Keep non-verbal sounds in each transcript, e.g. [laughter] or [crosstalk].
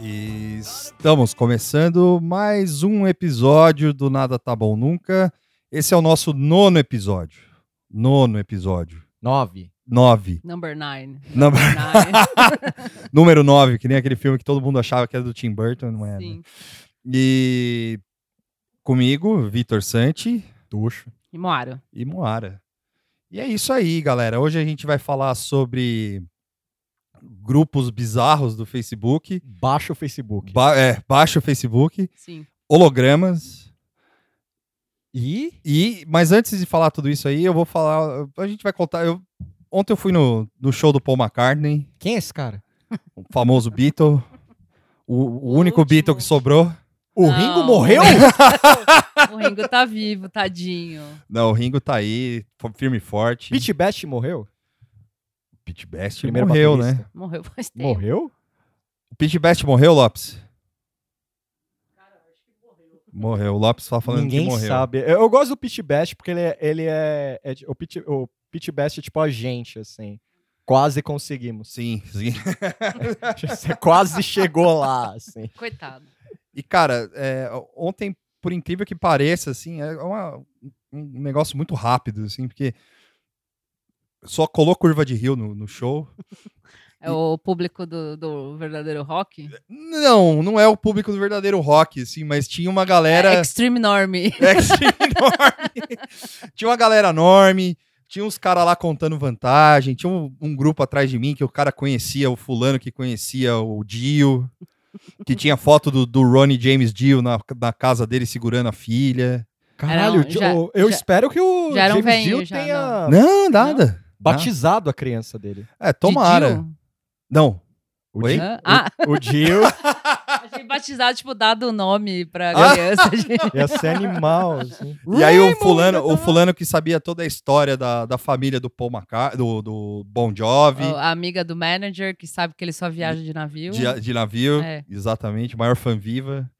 E estamos começando mais um episódio do Nada Tá Bom Nunca. Esse é o nosso nono episódio. Nono episódio. Nove. Nove. Number nine. Number- Nine. [laughs] Número nove, que nem aquele filme que todo mundo achava que era do Tim Burton, não é? né? Sim. E comigo, Vitor Santi Tuxo. E Moara. e Moara. E é isso aí, galera. Hoje a gente vai falar sobre grupos bizarros do Facebook. Baixa o Facebook. Ba é, baixa o Facebook, Sim. hologramas. E E, mas antes de falar tudo isso aí, eu vou falar. A gente vai contar. Eu, ontem eu fui no, no show do Paul McCartney, quem é esse cara? o famoso Beatle. O, o O único último. Beatle que sobrou. O Não. Ringo morreu? [laughs] O Ringo tá vivo, tadinho. Não, o Ringo tá aí, firme e forte. Pete Best morreu? Pete Best Primeiro morreu, baterista. né? Morreu faz tempo. Morreu? O Pete Best morreu, Lopes? Morreu. O Lopes tá falando Ninguém que morreu. sabe. Eu, eu gosto do Pete Best porque ele é. Ele é, é o, Pete, o Pete Best é tipo a gente, assim. Quase conseguimos. Sim, sim. [laughs] Você quase chegou lá, assim. Coitado. E, cara, é, ontem, por incrível que pareça, assim, é uma- um negócio muito rápido, assim, porque só colou curva de rio no, no show. [laughs] É o público do, do verdadeiro rock? Não, não é o público do verdadeiro rock, assim, mas tinha uma galera. É Extreme Normie. [laughs] Extreme enorme. tinha uma galera enorme, tinha uns caras lá contando vantagem, tinha um, um grupo atrás de mim que o cara conhecia, o fulano que conhecia o Dio, que tinha foto do, do Ronnie James Dio na, na casa dele segurando a filha. Caralho, Não, já- eu, eu já- espero que o um James velhinho, Dio já, tenha Não, nada. Batizado a criança dele. É, tomara. Didio? Não. O Oi? Ah, O Dio [laughs] achei batizado, tipo, dado o nome pra Ah. criança. [laughs] gente. ia ser animal, assim. E aí o fulano, o fulano que sabia toda a história da, da família do Paul McCartney, do, do Bon Jovi, a amiga do manager, que sabe que ele só viaja de navio. de, de navio, É. exatamente, maior fã viva.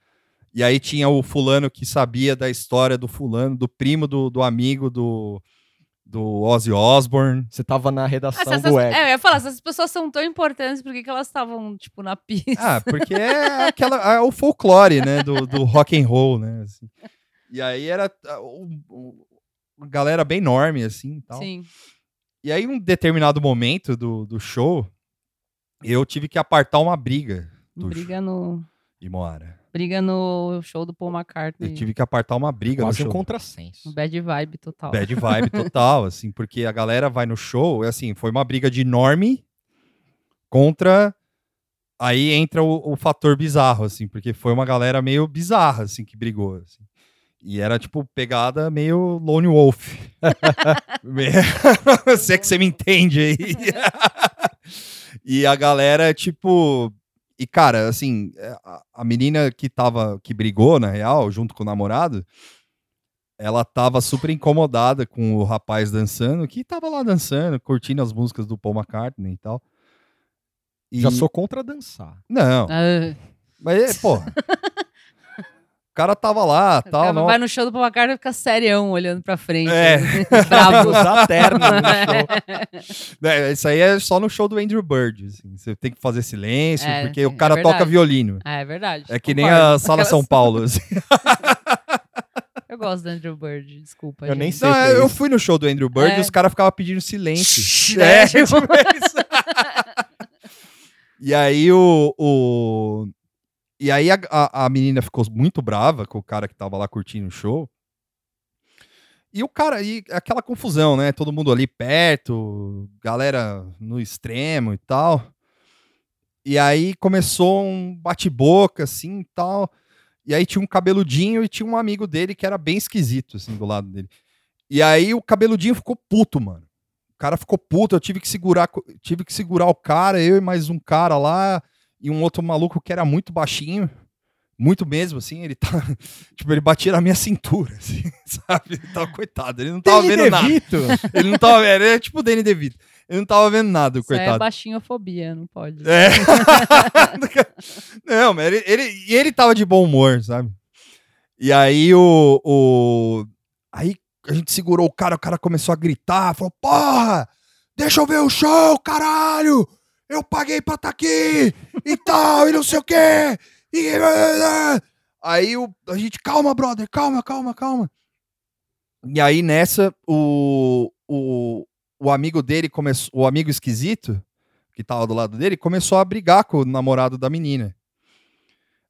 E aí tinha o fulano que sabia da história do fulano, do primo do, do amigo do, do Ozzy Osbourne. Você tava na redação essas- do Ego. é, eu ia falar, essas pessoas são tão importantes, por que, que elas estavam, tipo, na pista? Ah, porque é aquela é o folclore, né, do, do rock and roll, né, assim. E aí era ah, o- o- uma galera bem enorme, assim, e tal. Sim. E aí, em um determinado momento do, do show, eu tive que apartar uma briga. Briga no, E Moara. Briga no show do Paul McCartney. Eu tive que apartar uma briga Quase no um show. contrassenso. Bad vibe total. Bad [laughs] vibe total, assim, porque a galera vai no show, e assim, foi uma briga de norme contra. Aí entra o, o fator bizarro, assim, porque foi uma galera meio bizarra, assim, que brigou, assim. E era, tipo, pegada meio Lone Wolf. [laughs] [laughs] Se é que você me entende aí. e a galera, tipo. E, cara, assim, a, a menina que tava. que brigou, na real, junto com o namorado, ela tava super incomodada com o rapaz dançando, que tava lá dançando, curtindo as músicas do Paul McCartney e tal. E- Já sou contra dançar. Não, Ah, mas, é, pô. [laughs] o cara tava lá, o tal, cara não. vai no show do Paul McCartney e fica serião, olhando pra frente. É. [laughs] Bravo. Usar terno no [laughs] show. É, isso aí é só no show do Andrew Bird. assim, Você tem que fazer silêncio, É, porque o é cara verdade. toca violino. Ah, é verdade. É que nem a Sala Aquelas- São Paulo. assim. [laughs] Eu gosto do Andrew Bird, desculpa. Eu nem gente. sei. Não, que é eu isso. fui no show do Andrew Bird É. e os caras ficavam pedindo silêncio. Shhh, é, né? Tipo- tipo isso. E aí o. o- E aí a, a, a menina ficou muito brava com o cara que tava lá curtindo o show. E o cara, e aquela confusão, né? Todo mundo ali perto, galera no extremo e tal. E aí começou um bate-boca, assim e tal. E aí tinha um cabeludinho e tinha um amigo dele que era bem esquisito, assim, do lado dele. E aí o cabeludinho ficou puto, mano. O cara ficou puto, eu tive que segurar, tive que segurar o cara, eu e mais um cara lá, e um outro maluco que era muito baixinho. Muito mesmo, assim, ele tá. [laughs] Tipo, ele batia na minha cintura, [laughs] assim, sabe? Ele tava coitado, ele não tava Danny vendo nada. DeVito. [laughs] Ele não tava vendo, ele é tipo o Danny DeVito. Ele não tava vendo nada, Isso é coitado. baixinhofobia, não pode. É. não, mas ele, ele, e ele tava de bom humor, sabe? E aí o, o. Aí a gente segurou o cara, o cara começou a gritar, falou: Porra! Deixa eu ver o show, caralho! Eu paguei pra estar aqui! e tal, e não sei o quê. E... Aí o, a gente, calma, brother, calma, calma, calma. E aí nessa, o, o, o amigo dele começou, o amigo esquisito, que tava do lado dele, começou a brigar com o namorado da menina.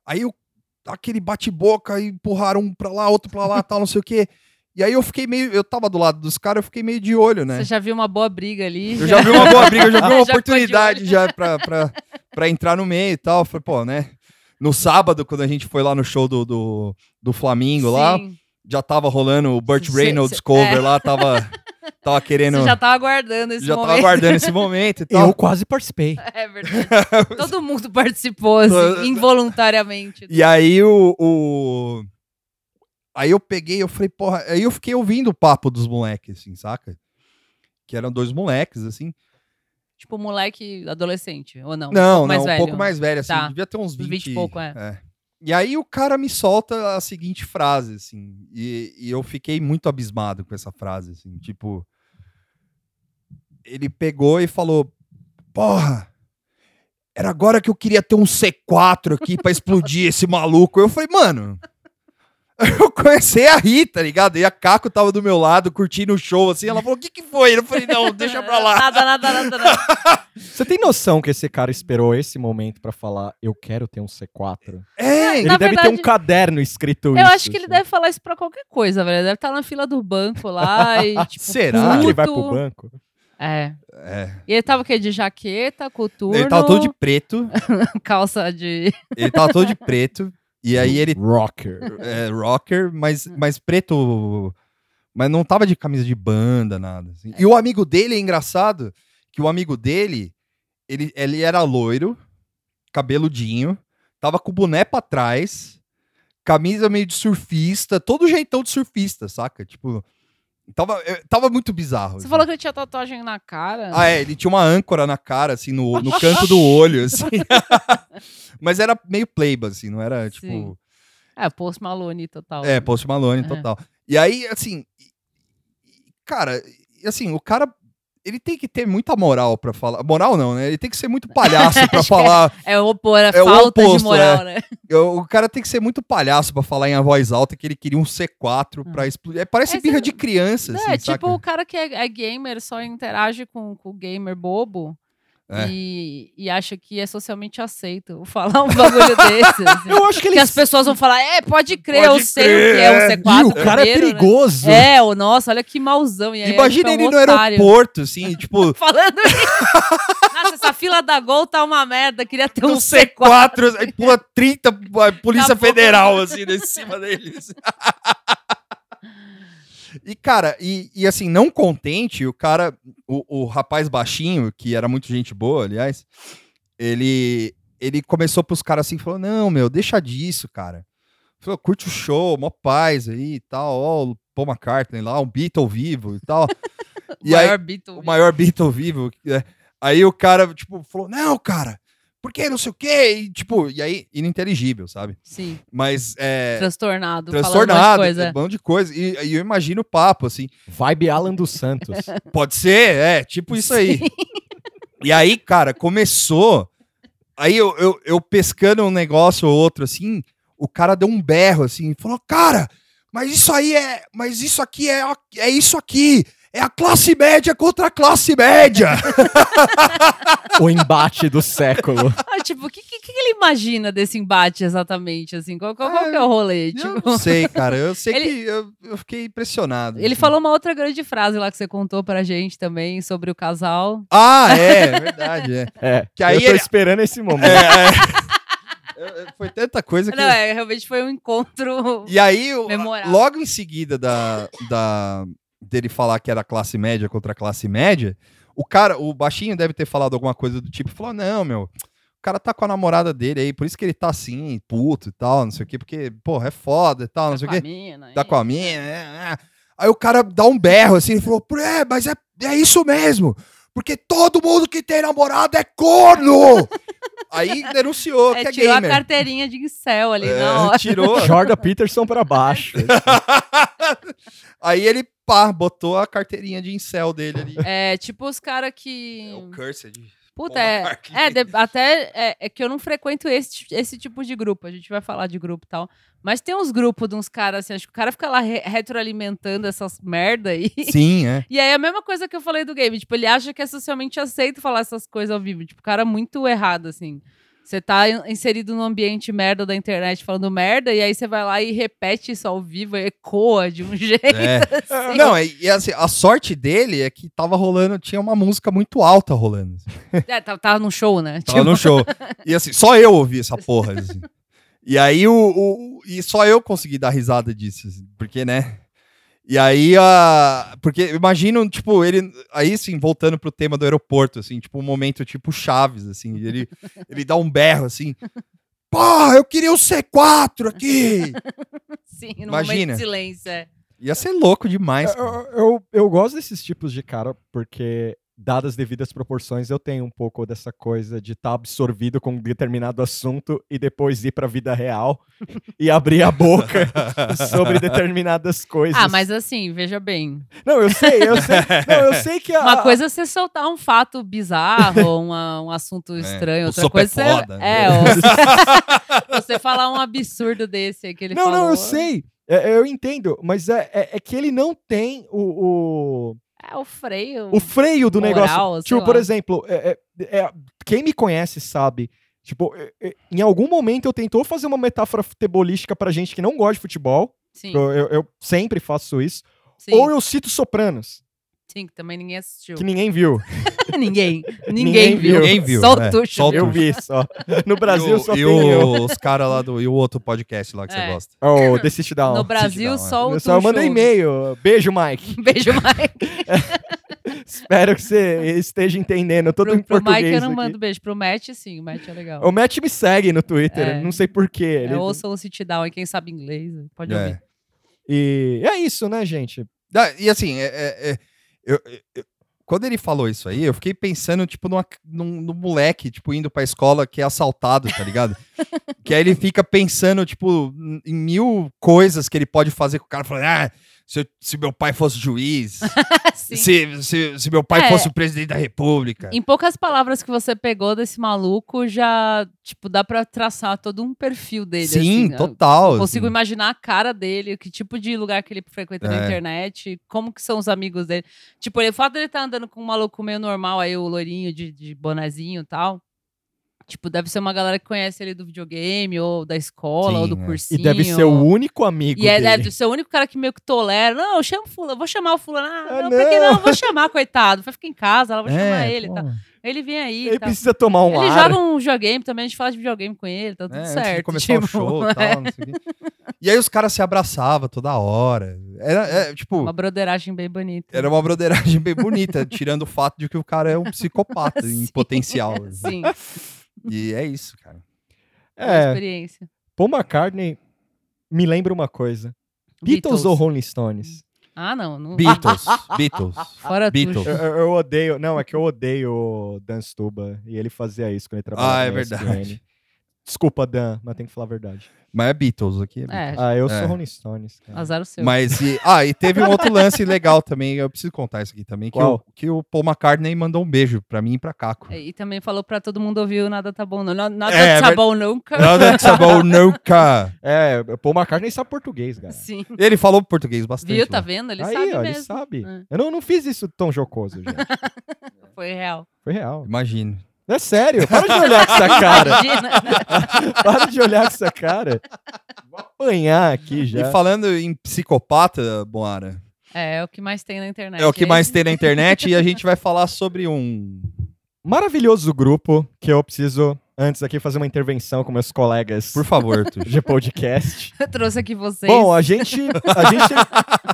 Aí o, aquele bate-boca, empurraram um pra lá, outro pra lá, tal, não sei o quê. [laughs] E aí eu fiquei meio, eu tava do lado dos caras, eu fiquei meio de olho, né? Você já viu uma boa briga ali. Eu já vi uma boa briga, eu já [laughs] vi uma Já oportunidade já pra, pra, pra entrar no meio e tal. Falei, pô, né? No sábado, quando a gente foi lá no show do, do, do Flamengo lá, Sim. já tava rolando o Burt Reynolds cê- cover é. lá, tava, tava querendo. Você já tava aguardando esse já tava momento. aguardando esse momento e tal. Eu quase participei. [laughs] É verdade. [laughs] Todo mundo participou, assim, involuntariamente. E aí o, o- Aí eu peguei, eu falei, porra, aí eu fiquei ouvindo o papo dos moleques, assim, saca? Que eram dois moleques, assim. Tipo, moleque adolescente, ou não? Não, um não, velho. um pouco mais velho, assim, Tá. devia ter uns 20, 20 e pouco, é. E aí o cara me solta a seguinte frase, assim, e, e eu fiquei muito abismado com essa frase, assim, tipo... Ele pegou e falou, porra, era agora que eu queria ter um C4 aqui pra explodir esse maluco. Eu falei, mano... [laughs] Eu comecei a rir, tá ligado? E a Caco tava do meu lado, curtindo o show, assim. Ela falou, o que que foi? Eu falei, não, deixa pra lá. Nada, nada, nada, nada. [laughs] Você tem noção que esse cara esperou esse momento pra falar, eu quero ter um C4? É, Ele Na deve ter verdade, um caderno escrito isso. Eu acho que ele assim. deve falar isso pra qualquer coisa, velho. Ele deve estar na fila do banco lá [laughs] e, tipo, Será? Será que ele vai puto. pro banco? É. é. E ele tava o quê? De jaqueta, coturno, Ele tava todo de preto. calça de... Ele tava todo de preto. E aí ele Rocker. é rocker, mas, mas preto. Mas não tava de camisa de banda, nada. assim. E o amigo dele é engraçado que o amigo dele, ele, ele era loiro, cabeludinho, tava com o boné pra trás, camisa meio de surfista, todo jeitão de surfista, saca? Tipo, tava, eh, tava muito bizarro. Você assim. falou que ele tinha tatuagem na cara. Ah, é, ele tinha uma âncora na cara, assim, no, no canto do [laughs] olho, assim. [laughs] Mas era meio playba, assim, não era, tipo... Sim. É, Post Malone total. É, Post Malone É. total. E aí, assim, cara, assim, o cara, ele tem que ter muita moral pra falar. Moral não, né? Ele tem que ser muito palhaço [laughs] que é- falar. É o opor, a É o falta oposto, de moral, né? O cara tem que ser muito palhaço pra falar em a voz alta que ele queria um C4 pra explodir. É, parece Esse birra é- de criança, assim, é, saca? tipo o cara que é, é gamer, só interage com o gamer bobo É. e, e acha que é socialmente aceito [laughs] falar um bagulho desse. [laughs] assim. Eu acho que ele... Que as pessoas vão falar, é, pode crer, Pode eu sei crer, o que é um é. C4. Ih, o cara é né? perigoso. É, o nossa, olha que mauzão. E aí Imagina fica um ele no otário. aeroporto, assim, [laughs] tipo, Falando isso. Nossa, essa fila da Gol tá uma merda, queria ter um um C4. C4, aí pula 30 a Polícia. Federal, assim, em cima deles. E, cara, e, e assim, não contente, o cara, o, o rapaz baixinho, que era muito gente boa, aliás, ele, ele começou pros caras assim, falou, não, meu, deixa disso, cara. Falou, curte o show, mó paz aí e tal, ó, o Paul McCartney lá, um Beatle vivo e tal. O [laughs] e aí, maior Beatle. o maior Beatle vivo. né? Aí o cara, tipo, falou, não, cara, por que não sei o quê? E, tipo, e aí, ininteligível, sabe? Sim, Mas, é... transtornado. Transtornado, Falando um monte de é coisa. de coisa. E, e eu imagino o papo, assim. Vibe Alan dos Santos. [laughs] Pode ser, é, tipo isso aí. [laughs] E aí, cara, começou. Aí eu, eu, eu pescando um negócio ou outro, assim, o cara deu um berro, assim, e falou, cara, mas isso aí é. Mas isso aqui é, é isso aqui. É a classe média contra a classe média. [laughs] o embate do século. Ah, tipo, o que, que, que ele imagina desse embate exatamente, assim? Qual, qual, qual Ah, que é o rolê? eu Tipo, não sei, cara. Eu sei Ele- que eu, eu fiquei impressionado. ele assim. falou uma outra grande frase lá que você contou pra gente também sobre o casal. Ah, é, é verdade, é. É, Que aí eu tô ele- esperando esse momento. É, é. [laughs] É, Foi tanta coisa que. Não, é, realmente foi um encontro. E aí, Memorável. logo em seguida da, da, dele falar que era classe média contra classe média, o cara, o baixinho deve ter falado alguma coisa do tipo, falou, não, meu, o cara tá com a namorada dele aí, por isso que ele tá assim, puto e tal, não sei o quê, porque, porra, é foda e tal, não sei o com a quê. mina, Tá hein? com a minha, é, é. Aí o cara dá um berro assim, ele falou, é, mas é, é isso mesmo, porque todo mundo que tem namorado é corno! [laughs] aí denunciou É, que é tirou a gamer. carteirinha de incel ali, É, não. tirou. Jordan Peterson pra baixo. [laughs] Aí ele, pá, botou a carteirinha de incel dele ali. É tipo os caras que. É o Cursed. Puta, é, é, de- até é, é que eu não frequento esse, esse tipo de grupo. A gente vai falar de grupo e tal. Mas tem uns grupos de uns caras assim, acho que o cara fica lá re- retroalimentando essas merda aí. Sim, é. [laughs] E aí é a mesma coisa que eu falei do game. Tipo, ele acha que é socialmente aceito falar essas coisas ao vivo. Tipo, cara muito errado, assim. Você tá in- inserido num ambiente merda da internet falando merda, e aí você vai lá e repete isso ao vivo, ecoa de um [laughs] jeito. É. assim. Não, e, e, assim, a sorte dele é que tava rolando, tinha uma música muito alta rolando. assim. É, tava, tava num show, né? Tava no show. E assim, só eu ouvi essa porra. assim. [laughs] E aí o, o- E só eu consegui dar risada disso, assim, porque, né? E aí, a. Porque imagino, tipo, ele. Aí sim, voltando pro tema do aeroporto, assim, tipo, um momento tipo Chaves, assim. Ele, [laughs] ele dá um berro assim. Pô, eu queria o C4 aqui! [laughs] Sim, no momento Imagina. de silêncio, é. Ia ser louco demais. Eu, eu, eu gosto desses tipos de cara porque, dadas as devidas proporções, eu tenho um pouco dessa coisa de estar absorvido com um determinado assunto e depois ir pra vida real e abrir a boca [laughs] sobre determinadas coisas. Ah, mas assim, veja bem. Não, eu sei, eu sei. Não, eu sei que a. Uma coisa é você soltar um fato bizarro, [laughs] uma- um assunto estranho. o Outra é coisa é. foda? É, ó, [laughs] você falar um absurdo desse aí que ele Não, falou. não, eu sei. É, eu entendo, mas é, é, é que ele não tem o, o, É o freio. o freio do Moral, negócio. Tipo, por lá. exemplo, é- é- é- quem me conhece sabe. Tipo, é- é- em algum momento eu tentou fazer uma metáfora futebolística pra gente que não gosta de futebol. Sim, Eu, eu- eu sempre faço isso. sim, Ou eu cito Sopranos, sim, que também ninguém assistiu. que ninguém viu. [laughs] ninguém. [laughs] Ninguém, Ninguém viu. viu. Ninguém viu, Só é, o Tuxo só o viu. Eu vi só. No Brasil e o- só e tem eu. o- os caras lá do. E o outro podcast lá que você É. gosta. Oh, The Sit Down. No Brasil, Down, só o Eu só Tuxo mandei ouve. e-mail. Beijo, Mike. [laughs] Beijo, Mike. Espero que você esteja entendendo. Todo em Pro, pro português Mike eu não aqui. mando beijo. Pro Matt, sim. O Matt é legal. O Matt me segue no Twitter, É. não sei porquê. Ele... É, ouçam o sit down e quem sabe inglês pode É. ouvir. E é isso, né, gente? Da- E assim, é, é- é- eu- eu- quando ele falou isso aí, eu fiquei pensando, tipo, numa, num, num moleque, tipo, indo pra escola que é assaltado, tá ligado? que aí ele fica pensando, tipo, em mil coisas que ele pode fazer com o cara, falando, ah, se, eu- se meu pai fosse juiz, [laughs] se, se, se meu pai É. fosse o presidente da república. Em poucas palavras que você pegou desse maluco, já, tipo, dá pra traçar todo um perfil dele. Sim, assim. Eu total. Consigo assim. imaginar a cara dele, que tipo de lugar que ele frequenta na É. internet, como que são os amigos dele. Tipo, ele, o fato dele estar andando com um maluco meio normal, aí o loirinho de, de bonezinho e tal. Tipo, deve ser uma galera que conhece ele do videogame, ou da escola, ou Sim, do é. cursinho. E deve ser o único amigo E é, dele. deve ser o único cara que meio que tolera. Não, eu chamo fulano, vou chamar o fulano. Ah, Ah, não, pra que não. não? Vou chamar, coitado. Vai ficar em casa, ela vou chamar É, ele. pô. Tá. Ele vem aí. Ele tá. precisa tomar um Ele ar. joga um videogame também, a gente fala de videogame com ele, tá tudo É, antes de certo. começar o tipo, show [laughs] e tal, não sei o quê. E aí os caras se abraçavam toda hora. Era, é, tipo, Uma broderagem bem bonita. era uma broderagem bem bonita, tirando o fato de que o cara é um psicopata em [laughs] Sim. potencial. Sim, E é isso, cara. uma É, experiência. Paul McCartney me lembra uma coisa. Beatles, ou Rolling Stones? Ah, não. não Beatles, [laughs] Beatles. Fora Beatles. tudo. Eu, eu- odeio. Não, é que eu odeio o Dan Stuba. E ele fazia isso quando ele trabalhava Ah, é verdade. Desculpa, Dan, mas tem que falar a verdade. Mas é Beatles aqui. É É, Beatles. Ah, eu É. sou Rolling Stones. cara. azar o seu. Mas e, [laughs] ah, e teve um outro lance legal também, eu preciso contar isso aqui também, que, o, que o Paul McCartney mandou um beijo pra mim e pra Caco. E também falou pra todo mundo ouvir o Nada Tá Bom Nada É, Tá Bom Nunca. Nada de sabor [laughs] nunca. É, Paul McCartney sabe português, cara. Sim. Ele falou português bastante. Viu? Tá lá. vendo? Ele Aí, sabe ó, mesmo. ele sabe. É. Eu não, não fiz isso tão jocoso, gente. [laughs] Foi real. Foi real. Imagino. É sério, para de olhar com essa [laughs] cara. Para de olhar com essa cara. Vou apanhar aqui já. E falando em psicopata, Boara, É, é o que mais tem na internet. é o que mais tem na internet e a gente vai falar sobre um. Maravilhoso grupo que eu preciso, antes aqui, fazer uma intervenção com meus colegas Por favor, de podcast. [laughs] Eu trouxe aqui vocês. Bom, a gente, a, gente tem,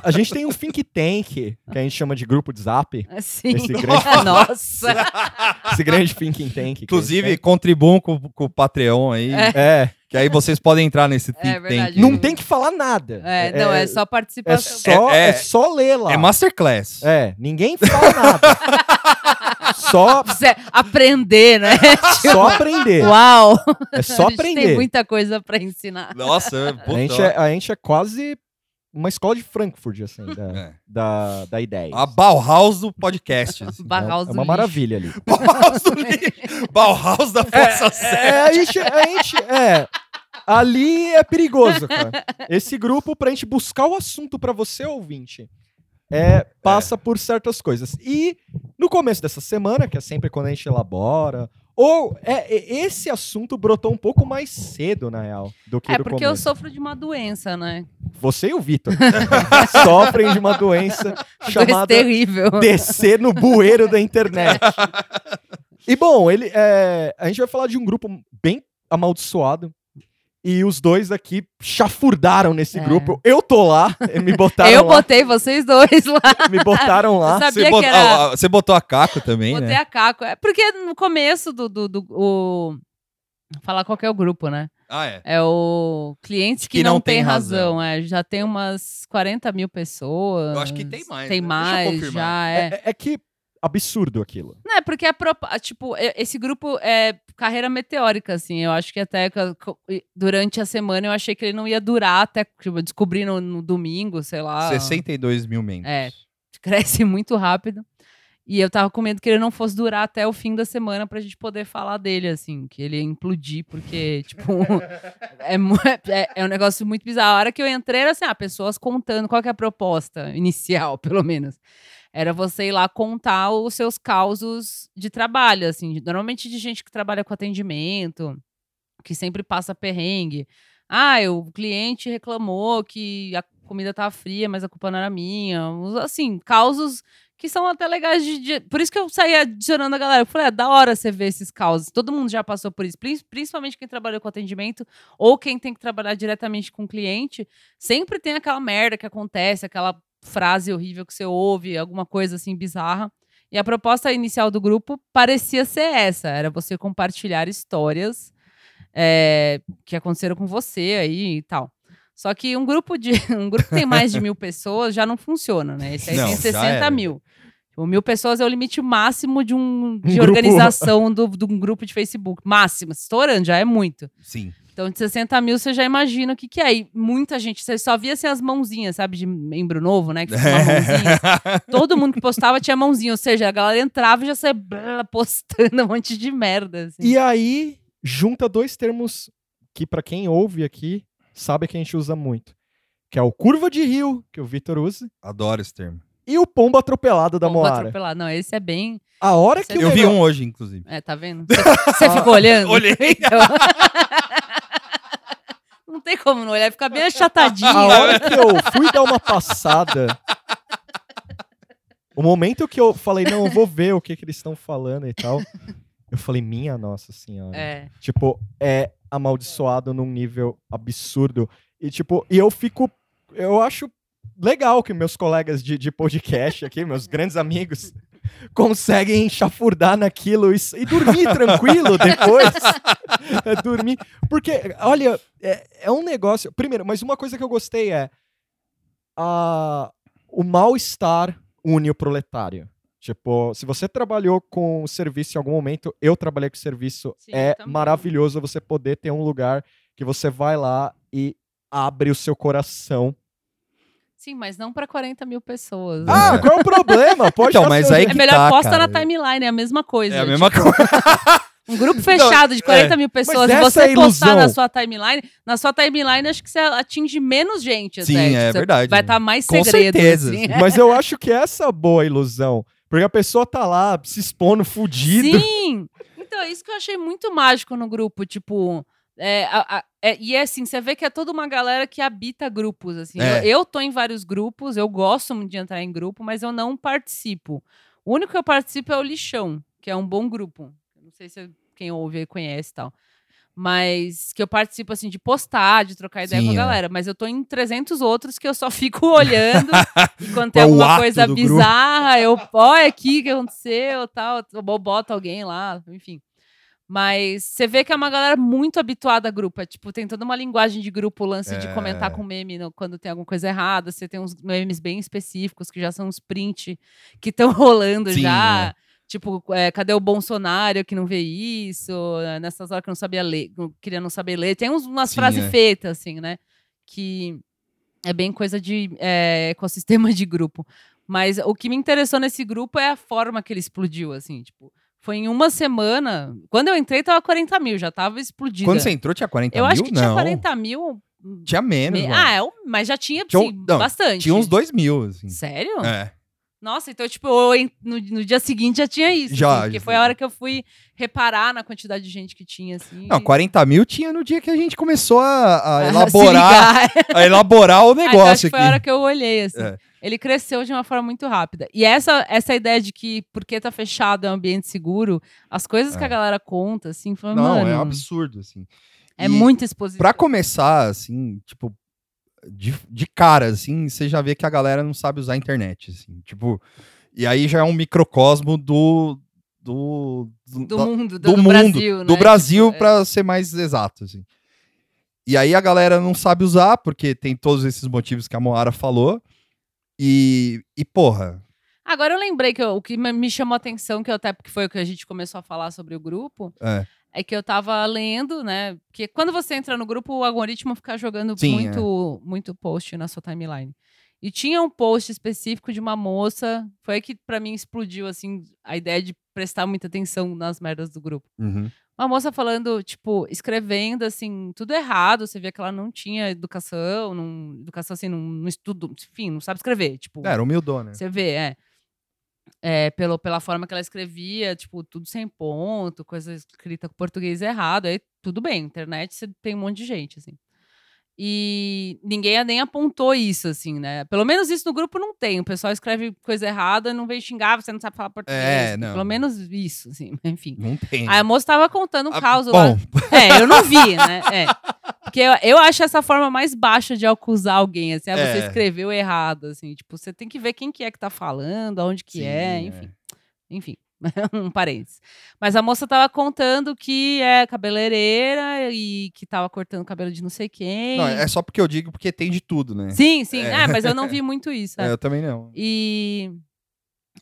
a gente tem um think tank, que a gente chama de grupo de zap. Sim. Esse grande, [laughs] Nossa. [laughs] esse grande think tank. Inclusive, contribuam com, com o Patreon aí, É. É, que aí vocês podem entrar nesse think verdade. tank. não tem que falar nada. É, não, é só É participação. só, É- é, é- só ler lá. É masterclass. É, ninguém fala nada. Só, [laughs] aprender, né? [laughs] só aprender. Uau! É só [laughs] a gente tem aprender. muita coisa pra ensinar. Nossa, A gente, é, a gente é quase uma escola de Frankfurt, assim, da, É. da, da ideia. A Bauhaus do podcast. assim. Bauhaus é do uma lixo. maravilha ali. Bauhaus do lixo. Bauhaus da Força Sete. É, a gente, a gente, é, ali é perigoso, cara. Esse grupo, pra gente buscar o assunto pra você, ouvinte, é, passa por certas coisas. E no começo dessa semana, que é sempre quando a gente elabora, ou é, é, esse assunto brotou um pouco mais cedo, na real, do que É do porque eu começo. sofro de uma doença, né? Você e o Vitor [laughs] sofrem de uma doença Doença chamada terrível. descer no bueiro da internet. [laughs] E bom, ele, é, a gente vai falar de um grupo bem amaldiçoado. E os dois aqui chafurdaram nesse É. grupo. Eu tô lá, me botaram Eu lá. botei vocês dois lá. [laughs] Me botaram lá. Você, era- ah, você botou a Caco também, Botei né? a Caco. É porque no começo do. do, do- o... Falar qual que é o grupo, né? Ah, é. É o Clientes que, Que não, não tem tem razão. É, já tem umas 40 mil pessoas. Eu acho que tem mais, Tem né? Mais, já é. É, é que absurdo aquilo. Não, é porque é propa- tipo, esse grupo é carreira meteórica, assim. Eu acho que até durante a semana eu achei que ele não ia durar até tipo, eu descobri no, no domingo, sei lá. 62 mil membros. É. Cresce [laughs] muito rápido. E eu tava com medo que ele não fosse durar até o fim da semana pra gente poder falar dele, assim, que ele ia implodir, porque, tipo, [laughs] é, é, é um negócio muito bizarro. A hora que eu entrei, era assim, ah, pessoas contando qual que é a proposta inicial, [laughs] pelo menos. Era você ir lá contar os seus causos de trabalho, assim, normalmente de gente que trabalha com atendimento, que sempre passa perrengue. Ah, o cliente reclamou que a comida tava fria, mas a culpa não era minha. Assim, causos que são até legais de, de- Por isso que eu saí adicionando a galera. Eu falei, é da hora você ver esses causos. Todo mundo já passou por isso. Prin- Principalmente quem trabalhou com atendimento ou quem tem que trabalhar diretamente com o cliente. Sempre tem aquela merda que acontece, aquela frase horrível que você ouve, alguma coisa assim bizarra. E a proposta inicial do grupo parecia ser essa: era você compartilhar histórias é, que aconteceram com você aí e tal. Só que um grupo de [laughs] um grupo que tem mais de mil pessoas já não funciona, né? Esse aí Não, tem já 60 era. mil. Tipo, mil pessoas é o limite máximo de um de Um grupo- organização do, de um grupo de Facebook. Máximo, estourando, já é muito. Sim. Então, de 60 mil, você já imagina o que, que é. E muita gente, você só via assim, as mãozinhas, sabe, de membro novo, né? Que fica uma mãozinha. [laughs] Todo mundo que postava tinha mãozinha. Ou seja, a galera entrava e já saia blá, postando um monte de merda. assim. E aí, junta dois termos que, pra quem ouve aqui, sabe que a gente usa muito. Que é o curva de rio, que o Vitor usa, Adoro esse termo. e o pombo atropelado da Pombo Moara. atropelado. Não, esse é bem. A hora que Eu o vi um hoje, inclusive. É, tá vendo? Você, você ficou [laughs] olhando? Olhei. Então... [laughs] não tem como não olhar, fica bem [laughs] achatadinho. A hora que eu fui dar uma passada. O momento que eu falei, não, eu vou ver o que, que eles estão falando e tal. Eu falei, minha nossa senhora. É. Tipo, é amaldiçoado num nível absurdo. E, tipo, e eu fico. Eu acho legal que meus colegas de, de podcast aqui, meus grandes amigos, conseguem chafurdar naquilo e, e dormir tranquilo [laughs] depois. É, dormir. Porque, olha, é, é um negócio. Primeiro, mas uma coisa que eu gostei é. A, o mal-estar une o proletário. Tipo, se você trabalhou com serviço em algum momento, eu trabalhei com serviço, Sim, é também. maravilhoso você poder ter um lugar que você vai lá e abre o seu coração. Sim, mas não pra 40 mil pessoas. Ah, qual é o problema? Pode Então, mas o aí É melhor tá, posta cara. na timeline, é a mesma coisa. É a mesma Tipo, coisa. [laughs] Um grupo fechado de 40 mil pessoas, essa e você é postar na sua timeline, na sua timeline acho que você atinge menos gente. Sim, até. é Você verdade. Vai estar mais Com segredo. certeza. assim. [laughs] Mas eu acho que essa é a boa ilusão. Porque a pessoa tá lá se expondo fudido. Sim! Então, é isso que eu achei muito mágico no grupo. Tipo, é, a- a- é- e é assim, você vê que é toda uma galera que habita grupos. Assim. É. Eu, eu tô em vários grupos, eu gosto muito de entrar em grupo, mas eu não participo. O único que eu participo é o Lixão, que é um bom grupo. Não sei se quem ouve aí conhece e tal. Mas que eu participo, assim, de postar, de trocar ideia Sim, com a é. galera. Mas eu tô em 300 outros que eu só [laughs] fico olhando. e quando tem É alguma coisa do grupo. bizarra, eu, olha aqui o que aconteceu, tal. Eu boto alguém lá, enfim. Mas você vê que é uma galera muito habituada a grupo. É, tipo, tem toda uma linguagem de grupo, o lance de É. comentar com meme no- quando tem alguma coisa errada. Você tem uns memes bem específicos que já são os print que estão [laughs] rolando Sim, já. é. Tipo, é, cadê o Bolsonaro que não vê isso? É, Nessas horas que não sabia ler, não- queria não saber ler. Tem uns- umas Sim, frases é. feitas, assim, né? Que É bem coisa de é, ecossistema de grupo. Mas o que me interessou nesse grupo é a forma que ele explodiu, assim, tipo. Foi em uma semana. Quando eu entrei, tava 40 mil, já tava explodido. Quando você entrou, tinha 40 Eu mil? acho que tinha Não. 40 mil. Tinha menos, me-. Ah, é, mas já tinha, Tinha um- sim, não, bastante. Tinha uns 2 mil, assim. Sério? É. Nossa, então, tipo, eu no, no dia seguinte já tinha isso. Já, assim, porque já. foi a hora que eu fui reparar na quantidade de gente que tinha, assim. Não, 40 mil tinha no dia que a gente começou a, a [laughs] elaborar, a elaborar o [laughs] então negócio que foi a hora aqui. que eu olhei, assim. É. Ele cresceu de uma forma muito rápida. E essa, essa ideia de que, porque tá fechado, é um ambiente seguro, as coisas que É. a galera conta, assim, foi, Não, mano, é um absurdo, assim. é E muito exposição. Pra começar, assim, tipo, de, de cara, assim, você já vê que a galera não sabe usar a internet, assim. Tipo, e aí já é um microcosmo do... Do, do da- mundo, do, do do mundo, Brasil, né? do Brasil, é. pra ser mais exato, assim. E aí a galera não sabe usar, porque tem todos esses motivos que a Moara falou. E, e porra, Agora eu lembrei que eu- o que me- chamou a atenção, que eu até porque foi o que a gente começou a falar sobre o grupo, é, é que eu tava lendo, né? Porque quando você entra no grupo, o algoritmo fica jogando Sim, muito, muito post na sua timeline. E tinha um post específico de uma moça, foi aí que pra mim explodiu assim a ideia de prestar muita atenção nas merdas do grupo. uhum, Uma moça falando, tipo, escrevendo assim, tudo errado, você via que ela não tinha educação, não, educação assim, não, não estudo, enfim, não sabe escrever, tipo. era humildona. Você vê, é. É, pelo, pela forma que ela escrevia, tipo, tudo sem ponto, coisa escrita com português errado, aí tudo bem, internet você tem um monte de gente, assim. E ninguém nem apontou isso, assim, né? Pelo menos isso no grupo não tem. O pessoal escreve coisa errada, não vem xingar, você não sabe falar português. É, não. Pelo menos isso, assim, enfim. Não tem. Aí a moça tava contando um Ah, caos lá. Bom, É, eu não vi, né? É. Porque eu, eu acho essa forma mais baixa de acusar alguém, assim, é você É. escreveu errado, assim, tipo, você tem que ver quem que é que tá falando, aonde que sim, é, enfim. Enfim, [laughs] um parênteses. Mas a moça tava contando que é cabeleireira e que tava cortando o cabelo de não sei quem. Não, é só porque eu digo porque tem de tudo, né? Sim, sim. É. É. mas eu não [laughs] vi muito isso. É, é. eu também não. E,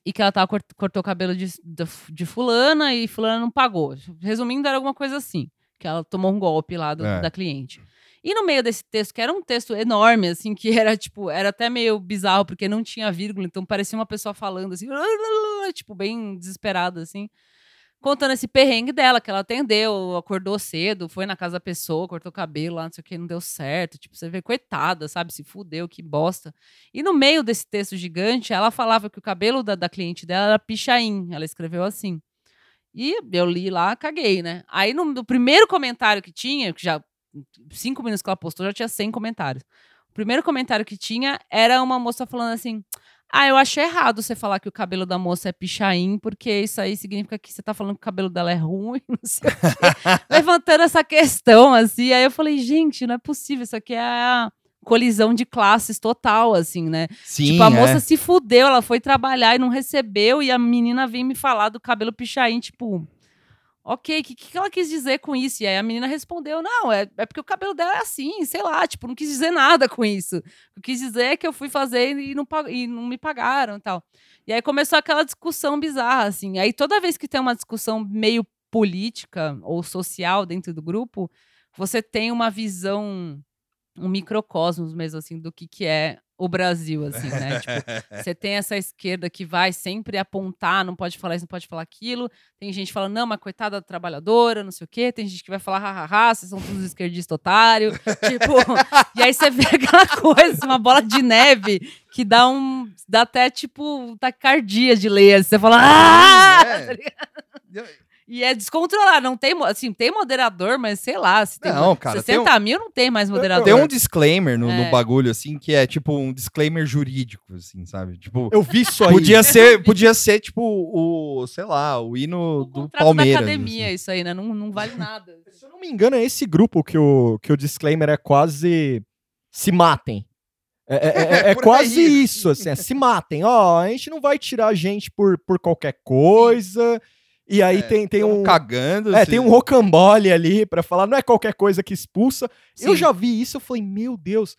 e que ela tava cort- cortou o cabelo de, de, de fulana e fulana não pagou. Resumindo, era alguma coisa assim. Que ela tomou um golpe lá do- É. da cliente. E no meio desse texto, que era um texto enorme, assim, que era, tipo, era até meio bizarro, porque não tinha vírgula, então parecia uma pessoa falando, assim, [laughs] tipo, bem desesperada, assim, contando esse perrengue dela, que ela atendeu, acordou cedo, foi na casa da pessoa, cortou cabelo lá, não sei o que, não deu certo, tipo, você vê, coitada, sabe, se fudeu, que bosta. E no meio desse texto gigante, ela falava que o cabelo da, da cliente dela era pichain, ela escreveu assim. E eu li lá, caguei, né? Aí no, no primeiro comentário que tinha, que já cinco minutos que ela postou, já tinha 100 comentários. O primeiro comentário que tinha era uma moça falando assim: Ah, eu acho errado você falar que o cabelo da moça é pichain, porque isso aí significa que você tá falando que o cabelo dela é ruim, [laughs] não sei o quê. Levantando essa questão, assim. Aí eu falei: Gente, não é possível, isso aqui é a colisão de classes total, assim, né? Sim, tipo, a é. moça se fudeu, ela foi trabalhar e não recebeu, e a menina vem me falar do cabelo pichain, tipo. Ok, o que, que ela quis dizer com isso? E aí a menina respondeu: não, é, é porque o cabelo dela é assim, sei lá, tipo, não quis dizer nada com isso. O que quis dizer é que eu fui fazer e não, e não me pagaram e tal. E aí começou aquela discussão bizarra, assim. Aí toda vez que tem uma discussão meio política ou social dentro do grupo, você tem uma visão, um microcosmos mesmo, assim, do que, que é o Brasil, assim, né? [laughs] Tipo, você tem essa esquerda que vai sempre apontar, não pode falar isso, não pode falar aquilo. Tem gente falando, não, mas coitada da trabalhadora, não sei o quê. Tem gente que vai falar, hahaha, vocês são todos esquerdistas otários. [laughs] tipo, e aí você vê aquela coisa, uma bola de neve que dá um. dá até tipo taquicardia de ler. assim, Você fala, ah! É. Tá? E é descontrolado, não tem, assim, tem moderador, mas sei lá, se tem Não, cara, tem 60 mil não tem mais moderador. Tem um disclaimer no, no É. bagulho, assim, que é tipo um disclaimer jurídico, assim, sabe? Tipo, Eu vi isso aí. podia ser, podia ser, tipo, o, sei lá, o hino o do Palmeiras. da academia, assim. isso aí, né? Não, não vale nada. Se eu não me engano, é esse grupo que o, que o disclaimer é quase se matem. É, é- é- [laughs] é quase aí. isso, assim, é, se matem. Ó, a gente não vai tirar a gente por, por qualquer coisa. E aí É, tem, tem um. cagando. É, assim. tem um rocambole ali pra falar, não é qualquer coisa que expulsa. Eu Sim. já vi isso, eu falei, meu Deus.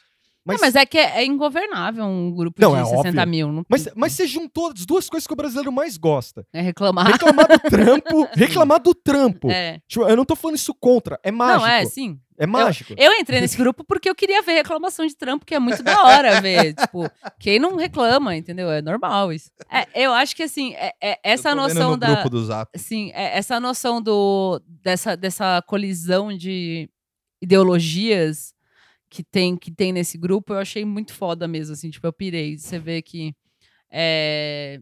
Mas, Não, mas é que é, é ingovernável um grupo Não, de é 60 óbvio. mil. Não, mas, mas você juntou as duas coisas que o brasileiro mais gosta. é reclamar. Reclamar do [laughs] trampo, reclamar do trampo. É. Tipo, eu não tô falando isso contra, é mágico. Não, é, sim. É mágico. Eu entrei nesse grupo porque eu queria ver reclamação de trampo, que é muito da hora ver. [laughs] tipo, quem não reclama, entendeu? É normal isso. É, eu acho que, assim, é, é essa Eu noção no da. grupo do Zap. Sim, é, essa noção do, dessa, dessa colisão de ideologias que tem, que tem nesse grupo, eu achei muito foda mesmo, assim, tipo, eu pirei. Você vê que. é,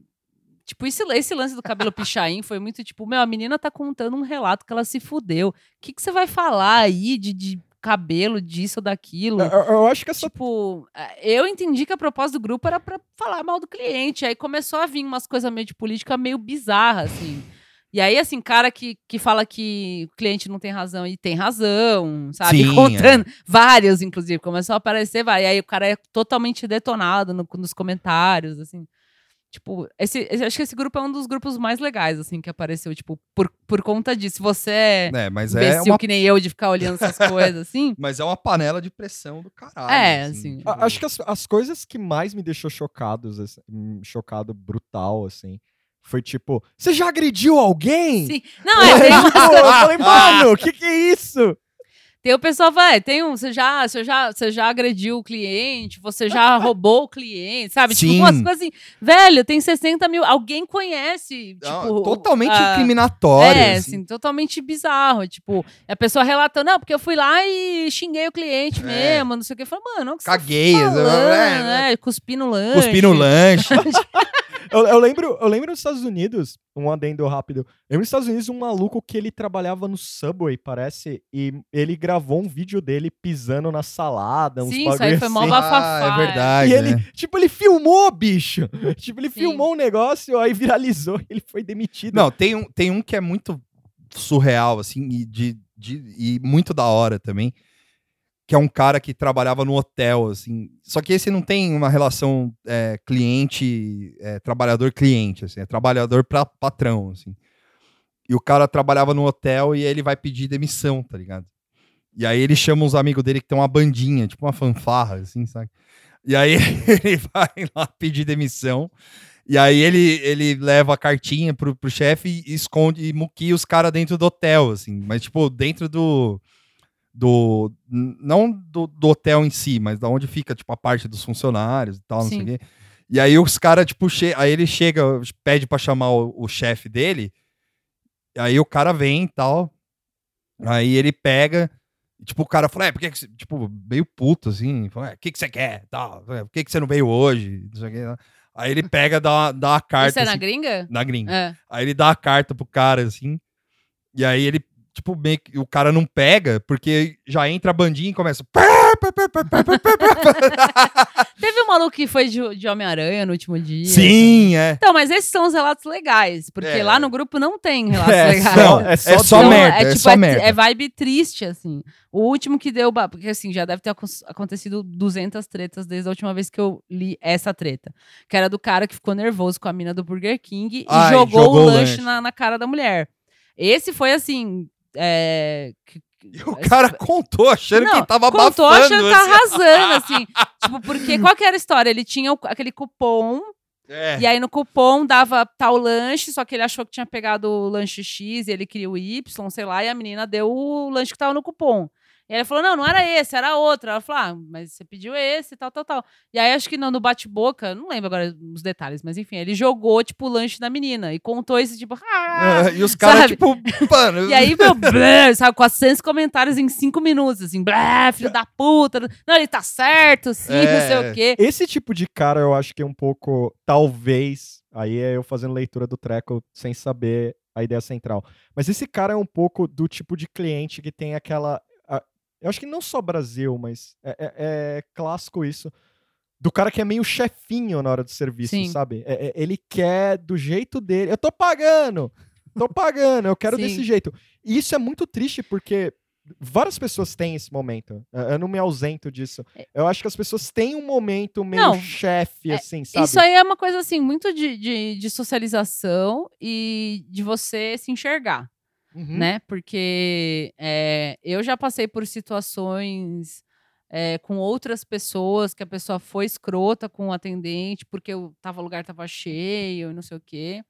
Tipo, esse, esse lance do cabelo [laughs] pichain foi muito tipo, meu, a menina tá contando um relato que ela se fudeu. O que, que você vai falar aí de, de cabelo, disso ou daquilo? Eu, eu- acho que essa. Tipo, eh, eu entendi que a proposta do grupo era pra falar mal do cliente. Aí começou a vir umas coisas meio de política meio bizarra, assim. E aí, assim, cara que, que fala que o cliente não tem razão e tem razão, sabe? Sim, [laughs] Contando. Vários, inclusive. Começou a aparecer vários. E aí o cara é totalmente detonado no- nos comentários, assim. Tipo, esse, esse- acho que esse grupo é um dos grupos mais legais, assim, que apareceu, tipo, por, por conta disso. Você é É, mas é uma, que nem eu de ficar olhando essas [laughs] coisas, assim. mas é uma panela de pressão do caralho. É, assim. tipo, A- Acho que as, as coisas que mais me deixou chocados, assim, hum, chocado brutal, assim, foi tipo, você já agrediu alguém? Sim. Não, é, [laughs] tem, Tipo, eu falei, mano, o que que é isso? Tem o pessoal, vai, tem um, você já, você já, você já agrediu o cliente, você já [laughs] roubou o cliente, sabe? Tipo, Sim. umas coisas assim, velho, tem 60 mil, alguém conhece, Não, tipo... totalmente a- incriminatório. É, assim. assim, totalmente bizarro. Tipo, a pessoa relatando, não, porque eu fui lá e xinguei o cliente É. mesmo, não sei o que. Falei, mano, o que Caguei, você tá falando, é, né? Cuspi no lanche. Cuspi no lanche. [laughs] Eu, eu lembro, eu lembro nos Estados Unidos, um adendo rápido. Eu lembro nos Estados Unidos um maluco que ele trabalhava no Subway, parece, e ele gravou um vídeo dele pisando na salada, uns Sim, isso aí foi mó assim. bafafá, ah, é é. verdade. E ele, né? tipo, ele filmou, bicho. [laughs] Tipo, ele Sim. filmou um negócio, aí viralizou e [laughs] ele foi demitido. Não, tem um, tem um que é muito surreal, assim, e, de, de- e muito da hora também, que é um cara que trabalhava no hotel, assim. Só que esse não tem uma relação é, cliente, é, trabalhador-cliente, assim, é trabalhador pra patrão, assim. E o cara trabalhava no hotel e ele vai pedir demissão, tá ligado? E aí ele chama uns amigos dele que tem uma bandinha, tipo uma fanfarra, assim, sabe? E aí [laughs] ele vai lá pedir demissão. E aí ele, ele leva a cartinha pro, pro chefe e esconde e muquia os caras dentro do hotel, assim. Mas, tipo, dentro do. Do não do, do hotel em si, mas da onde fica, tipo, a parte dos funcionários e tal, não sei Sim. o quê. E aí os caras, tipo, che aí ele chega, pede pra chamar o, o chefe dele. E aí o cara vem e tal. Aí ele pega. Tipo, o cara fala, é, por que. Tipo, meio puto, assim. Fala, é, o que, que você quer? Tal, é, por que, que você não veio hoje? Não sei o quê, né? Aí ele pega, dá, dá uma carta. Isso é na assim, gringa? na gringa. É. Aí ele dá a carta pro cara, assim. E aí ele, tipo, meio que o cara não pega, porque já entra a bandinha e começa. [laughs] Teve um maluco que foi de, de Homem-Aranha no último dia. Sim, é. Então, mas esses são os relatos legais, porque É. lá no grupo não tem [laughs] relatos É, legais. só- Não, é é só só, Então, merda, é, tipo, só merda. é vibe triste, assim. O último que deu. Porque, assim, já deve ter acon- acontecido 200 tretas desde a última vez que eu li essa treta. Que era do cara que ficou nervoso com a mina do Burger King Ai, e jogou, jogou o o lanche, lanche. Na, na cara da mulher. Esse foi, assim. É, que- E o cara contou achando Não, que tava contou abafando. achando que tá assim. arrasando, assim. [laughs] tipo, porque qual que era a história? Ele tinha aquele cupom É. e aí no cupom dava tal lanche, só que ele achou que tinha pegado o lanche X e ele queria o Y, sei lá, e a menina deu o lanche que tava no cupom. E ele falou: não, não era esse, era outro. Ela falou: ah, mas você pediu esse, tal, tal, tal. E aí acho que no, no bate-boca, não lembro agora os detalhes, mas enfim, ele jogou, tipo, o lanche da menina e contou esse tipo. Ah! É, [laughs] e os caras, tipo, mano. E aí, meu, [laughs] blé, sabe, 400 comentários em 5 minutos, assim, blé, filho da puta. Não, ele tá certo, sim, É. não sei o quê. Esse tipo de cara eu acho que é um pouco, talvez, aí é eu fazendo leitura do treco sem saber a ideia central. Mas esse cara é um pouco do tipo de cliente que tem aquela. Eu acho que não só Brasil, mas é, é- é clássico isso. Do cara que é meio chefinho na hora do serviço, Sim. sabe? É- é- ele quer do jeito dele. Eu tô pagando! Tô pagando, eu quero Sim. desse jeito. E isso é muito triste porque várias pessoas têm esse momento. Eu não me ausento disso. Eu acho que as pessoas têm um momento meio É. Não, chefe, é- assim, sabe? Isso aí é uma coisa, assim, muito de, de, de socialização e de você se enxergar, Uhum. né? Porque é, eu já passei por situações é, com outras pessoas, que a pessoa foi escrota com o atendente, porque o, tava, o lugar tava cheio e não sei o quê.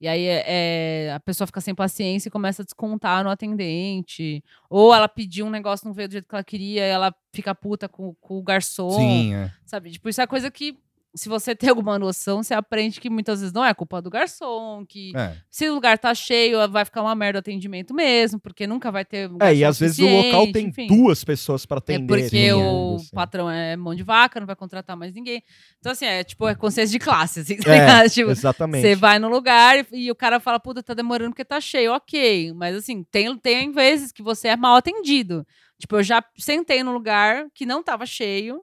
E aí é, a pessoa fica sem paciência e começa a descontar no atendente. Ou ela pediu um negócio, não veio do jeito que ela queria, e ela fica puta com, com o garçom. Sim, é. Sabe? Tipo, isso é coisa que, se você tem alguma noção, você aprende que muitas vezes não é culpa do garçom, que É. se o lugar tá cheio, vai ficar uma merda o atendimento mesmo, porque nunca vai ter. um É, e às vezes o local tem enfim. duas pessoas pra É atender. porque todo o mundo, assim. patrão é mão de vaca, não vai contratar mais ninguém. Então, assim, é tipo, é consciência de classe, assim, [laughs] tá É? Tipo, Exatamente. você vai no lugar e, e o cara fala, puta, tá demorando porque tá cheio, ok. Mas assim, tem, tem vezes que você é mal atendido. Tipo, eu já sentei no lugar que não tava cheio.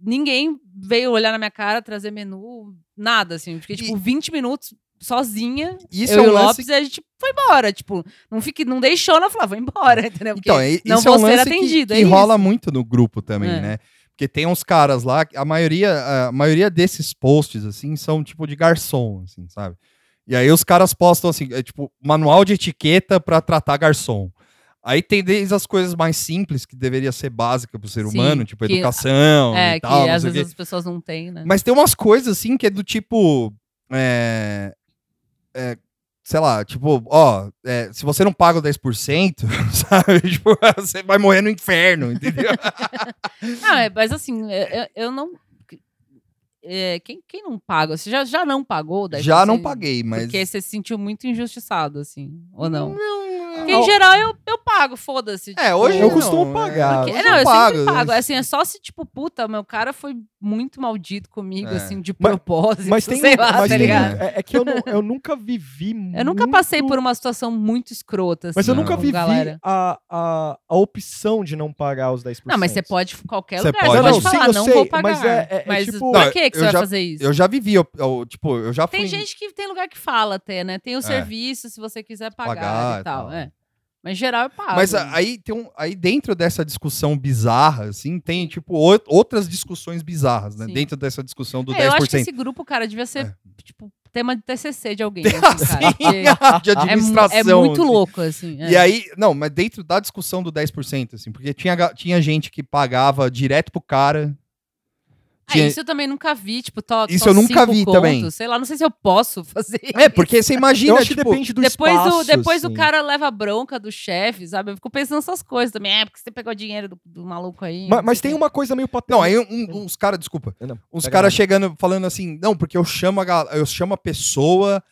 Ninguém veio olhar na minha cara, trazer menu, nada, assim. Fiquei, tipo, 20 minutos sozinha. Isso eu é e um o lance Lopes, e a gente foi embora. Tipo, não, fique, não deixou, não falava, vou embora, [laughs] entendeu? Porque Então, é- não isso é vou um ser lance que- atendido. que, é rola isso. muito no grupo também, É. né? Porque tem uns caras lá, a maioria, a maioria desses posts, assim, são tipo de garçom, assim, sabe? E aí os caras postam, assim, é, tipo, manual de etiqueta pra tratar garçom. Aí tem desde as coisas mais simples, que deveria ser básica pro ser Sim, humano, tipo que- educação É, e que tal, não às vezes quê. as pessoas não têm, né? Mas tem umas coisas, assim, que é do tipo. é, é, sei lá, tipo, ó, é, se você não paga o 10%, [laughs] sabe? [laughs] Tipo, você vai morrer no inferno, entendeu? [laughs] Não, é, mas assim, é, eu, eu não. é, quem, quem não paga? Você já, já não pagou? 10%? Já não paguei, mas. Porque você se sentiu muito injustiçado, assim, ou não? Não, Porque, em geral, eu, eu pago, foda-se. É, tipo, hoje Eu não, costumo é, pagar. porque- hoje não, eu pago, sempre pago. né? Assim, é só se, tipo, puta, meu cara foi muito maldito comigo, É. assim, de Mas- propósito, Mas tem, sei lá, mas tá tem ligado? é, é que eu, não- eu [laughs] nunca vivi Eu nunca passei por uma situação muito escrota, assim, Mas eu Não. nunca vivi galera. a, a, a opção de não pagar os 10%. Não, mas você pode, qualquer Você lugar, pode. você Não, pode não, falar, sim, eu não sei, vou pagar. mas é- é- é mas tipo- pra Não, que, que você já- vai fazer isso? Eu já vivi, eu, eu, tipo, eu já fui. Tem gente que tem lugar que fala até, né? Tem o serviço, se você quiser pagar, Pagar e tal. tal. É. Mas em geral eu pago. Mas a- aí tem um, aí dentro dessa discussão bizarra, assim, tem tipo o- outras discussões bizarras, né? Sim. Dentro dessa discussão do É, eu 10%. acho que esse grupo, cara, devia ser, É. tipo, tema de TCC de alguém. [laughs] Assim, cara, [laughs] de é, mu- administração. é muito assim. louco, assim. é. E aí, não, mas dentro da discussão do 10%, assim, porque tinha, tinha gente que pagava direto pro cara. Ah, isso eu também nunca vi, tipo, to, Isso eu nunca vi contos, também. Sei lá, não sei se eu posso fazer É, porque você imagina, Eu acho que tipo, depende do Depois, espaço. o, depois assim. o cara leva a bronca do chefe, sabe? Eu fico pensando nessas coisas também. É, porque você pegou dinheiro do, do maluco aí. Mas, sei tem uma coisa meio patente. Não, aí um- uns caras, desculpa, Não, uns caras chegando falando assim, não, porque eu chamo a, eu chamo a pessoa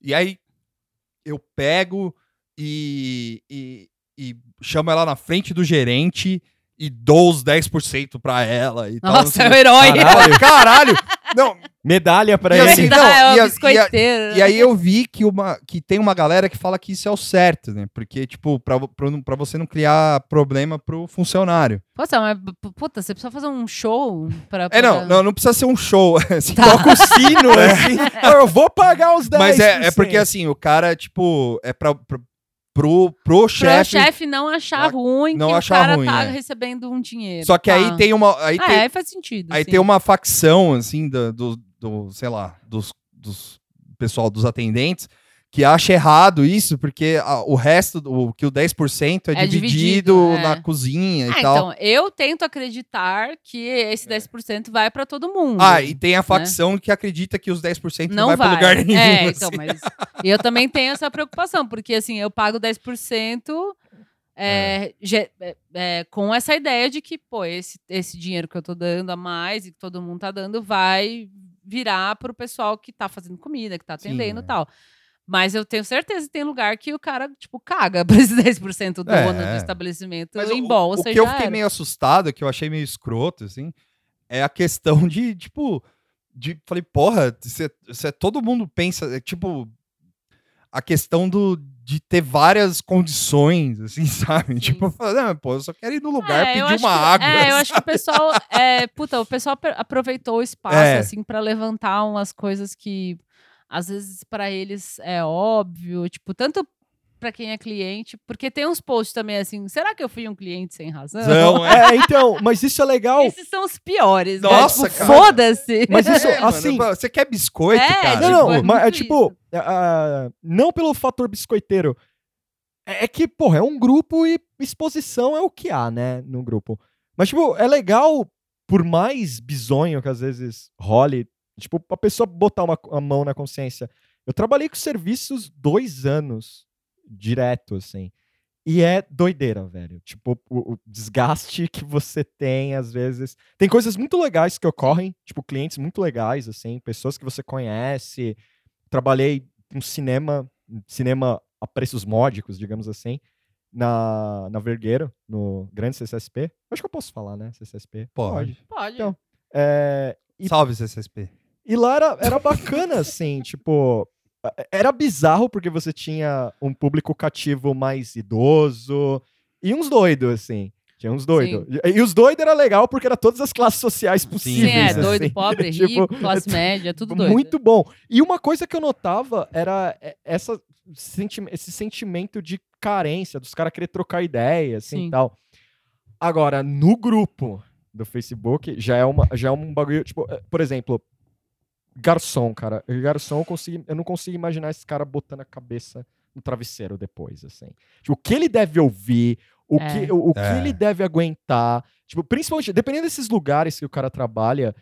e aí eu pego e, e, e chamo ela na frente do gerente e dou os 10% pra ela e tal. não Nossa, sei é o quê. herói. Caralho, caralho! Não, Medalha pra E ele. assim, não, é e a- e a-. E aí eu vi que, uma, que tem uma galera que fala que isso é o certo, né? Porque, tipo, pra, pra, pra você não criar problema pro funcionário. Poxa, mas puta, você precisa fazer um show pra. É, não, não, não precisa ser um show. [laughs] assim, Tá. Toca o sino, [laughs] assim. "Ah, Eu vou pagar os 10%. Mas é, é porque, assim, o cara, tipo, é pra, pra, pro, pro Pra o chefe. chefe não achar ruim não que achar o cara ruim, tá é. recebendo um dinheiro. Só que tá. aí tem uma. Aí, Ah, tem, aí faz sentido. aí sim. tem uma facção, assim, do, do, do, sei lá, dos, dos pessoal dos atendentes. Que acha errado isso, porque a- o resto, do, que o 10% é, É dividido, dividido, é. na cozinha Ah, e tal. então, eu tento acreditar que esse 10% vai pra todo mundo. Ah, e tem a facção que acredita que os 10% não, não vai, vai. pra lugar nenhum. É, assim. então, mas eu também tenho essa preocupação, porque assim, eu pago 10% é, ge- é, é, com essa ideia de que, pô, esse, esse dinheiro que eu tô dando a mais e que todo mundo tá dando vai virar pro pessoal que tá fazendo comida, que tá Sim, atendendo e é. Mas eu tenho certeza que tem lugar que o cara, tipo, caga pra esse 10% do É. dono do estabelecimento Mas em o, bolsa o e que eu fiquei era. meio assustado, que eu achei meio escroto, assim, é a questão de, tipo, de, falei, porra, você- todo mundo pensa, é, tipo, a questão do, de ter várias condições, assim, [laughs] sabe? Tipo, falar, não, pô, eu só quero ir no lugar É, pedir uma que- água. É, eu acho que o pessoal. É, puta, o pessoal apro- aproveitou o espaço, É. assim, pra levantar umas coisas que às vezes pra eles é óbvio. Tipo, tanto pra quem é cliente, porque tem uns posts também assim: será que eu fui um cliente sem razão? Não, é. É, então, mas isso é legal. Esses são os piores. né? Nossa, Tipo, cara. Foda-se. Mas isso, [laughs] É, mano, assim. você quer biscoito, É, cara? Não, tipo, não, é mas é tipo, ah, não pelo fator biscoiteiro. É é que, porra, é um grupo e exposição é o que há, né, no grupo. Mas, tipo, é legal, por mais bizonho que às vezes role, tipo, a pessoa botar uma, a mão na consciência. Eu trabalhei com serviços dois anos direto, assim. E é doideira, velho. Tipo, o, o desgaste que você tem, às vezes. Tem coisas muito legais que ocorrem, tipo, clientes muito legais, assim, pessoas que você conhece. Trabalhei com cinema, cinema a preços módicos, digamos assim, na, na Vergueiro, no grande CCSP. Acho que eu posso falar, né? CCSP. Pode. Pode. Então, É, e, Salve, CCSP. E lá era, era bacana, assim, tipo. Era bizarro porque você tinha um público cativo mais idoso e uns doidos, assim. Tinha uns doidos. E, e os doidos era legal porque era todas as classes sociais Sim, possíveis. é, assim. doido, pobre, [laughs] Tipo, rico, classe média, tudo doido. Muito bom. E uma coisa que eu notava era é, essa senti esse sentimento de carência, dos caras querer trocar ideia, assim Sim. e tal. Agora, no grupo do Facebook, já é, uma, já é um bagulho. Tipo, eh, por exemplo, garçom, cara. Garçom, eu, consigo, eu não consigo imaginar esse cara botando a cabeça no travesseiro depois, assim. Tipo, o que ele deve ouvir, o, É. que, o, o que É. ele deve aguentar. Tipo, principalmente, dependendo desses lugares que o cara trabalha,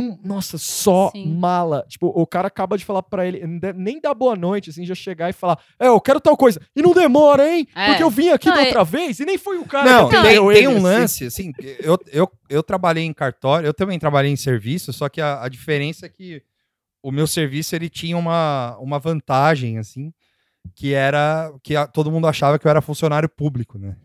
um, nossa, só Sim. mala. Tipo, o cara acaba de falar pra ele, nem dar boa noite, assim, já chegar e falar, é, eu quero tal coisa. E não demora, hein? É. Porque eu vim aqui Não, da é- outra vez e nem foi o cara Não, que tem, atendeu tem ele, um assim. lance, assim, eu, eu, eu trabalhei em cartório, eu também trabalhei em serviço, só que a, a diferença é que o meu serviço, ele tinha uma, uma vantagem, assim, que era que a- todo mundo achava que eu era funcionário público, né?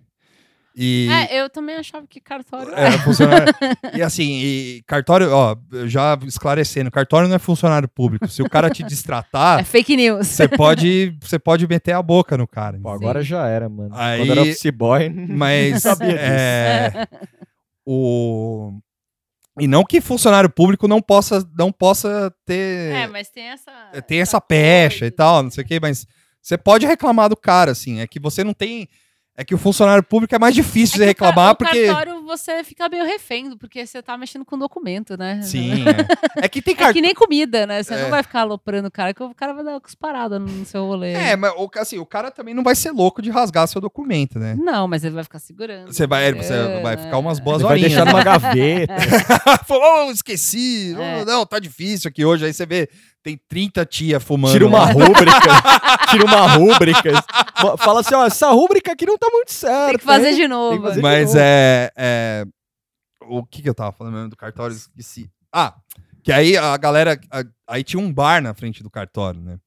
E... É, eu também achava que cartório Era É, funcionário. [laughs] e assim, e cartório, ó, já esclarecendo, cartório não é funcionário público. Se o cara te é distratar, fake news. você pode, você pode meter a boca no cara. Pô, Sim. agora já era, mano. Aí- Quando era office boy, [laughs] Mas sabia disso. é, o e não que funcionário público não possa não possa ter É, mas tem essa. tem essa pecha e tal, não sei o que, mas você pode reclamar do cara, assim, é que você não tem é que o funcionário público é mais difícil de É ca- reclamar o porque cartório você fica meio refém, porque você tá mexendo com documento, né? sim, [laughs] é. É que tem É cartão que nem comida, né? Você É. não vai ficar aloprando o cara, que o cara vai dar cusparada no seu rolê. É, mas o- assim, o cara também não vai ser louco de rasgar seu documento, né? Não, mas ele vai ficar segurando. Você vai, você vai ficar umas é. boas Ele vai horinhas. deixar né? numa gaveta. [laughs] Falou, oh, esqueci. Oh, É. não, tá difícil aqui hoje. Aí você vê, tem 30 tia fumando. Tira uma [laughs] rúbrica. [laughs] tira uma rúbrica. Fa- Fala assim, ó, essa rúbrica aqui não tá muito certa. Tem que fazer hein? de novo. fazer- Mas novo. é, é- O que que eu tava falando mesmo do cartório? Esqueci. Ah, que aí a galera. a- aí tinha um bar na frente do cartório, né?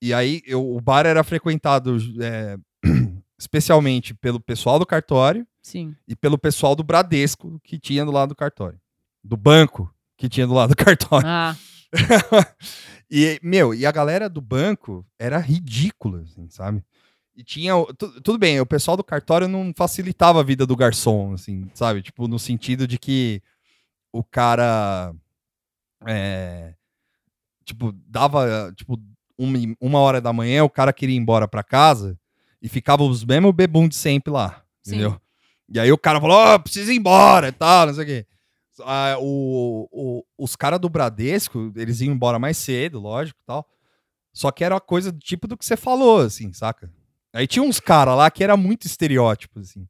E aí eu- o bar era frequentado é, [clears throat] especialmente pelo pessoal do cartório Sim. e pelo pessoal do Bradesco que tinha do lado do cartório. Do banco que tinha do lado do cartório. Ah, [laughs] e, meu, e a galera do banco era ridícula, assim, sabe? E tinha. tudo bem, o pessoal do cartório não facilitava a vida do garçom, assim, sabe? Tipo, no sentido de que o cara. é, tipo, dava. Tipo, uma, uma hora da manhã, o cara queria ir embora pra casa e ficava os mesmos bebum de sempre lá, Sim. entendeu? E aí o cara falou, ó, precisa ir embora e tal, não sei o quê. Ah, o, o- os caras do Bradesco, eles iam embora mais cedo, lógico tal. Só que era uma coisa do tipo do que você falou, assim, saca? Aí tinha uns caras lá que era muito estereótipo, assim.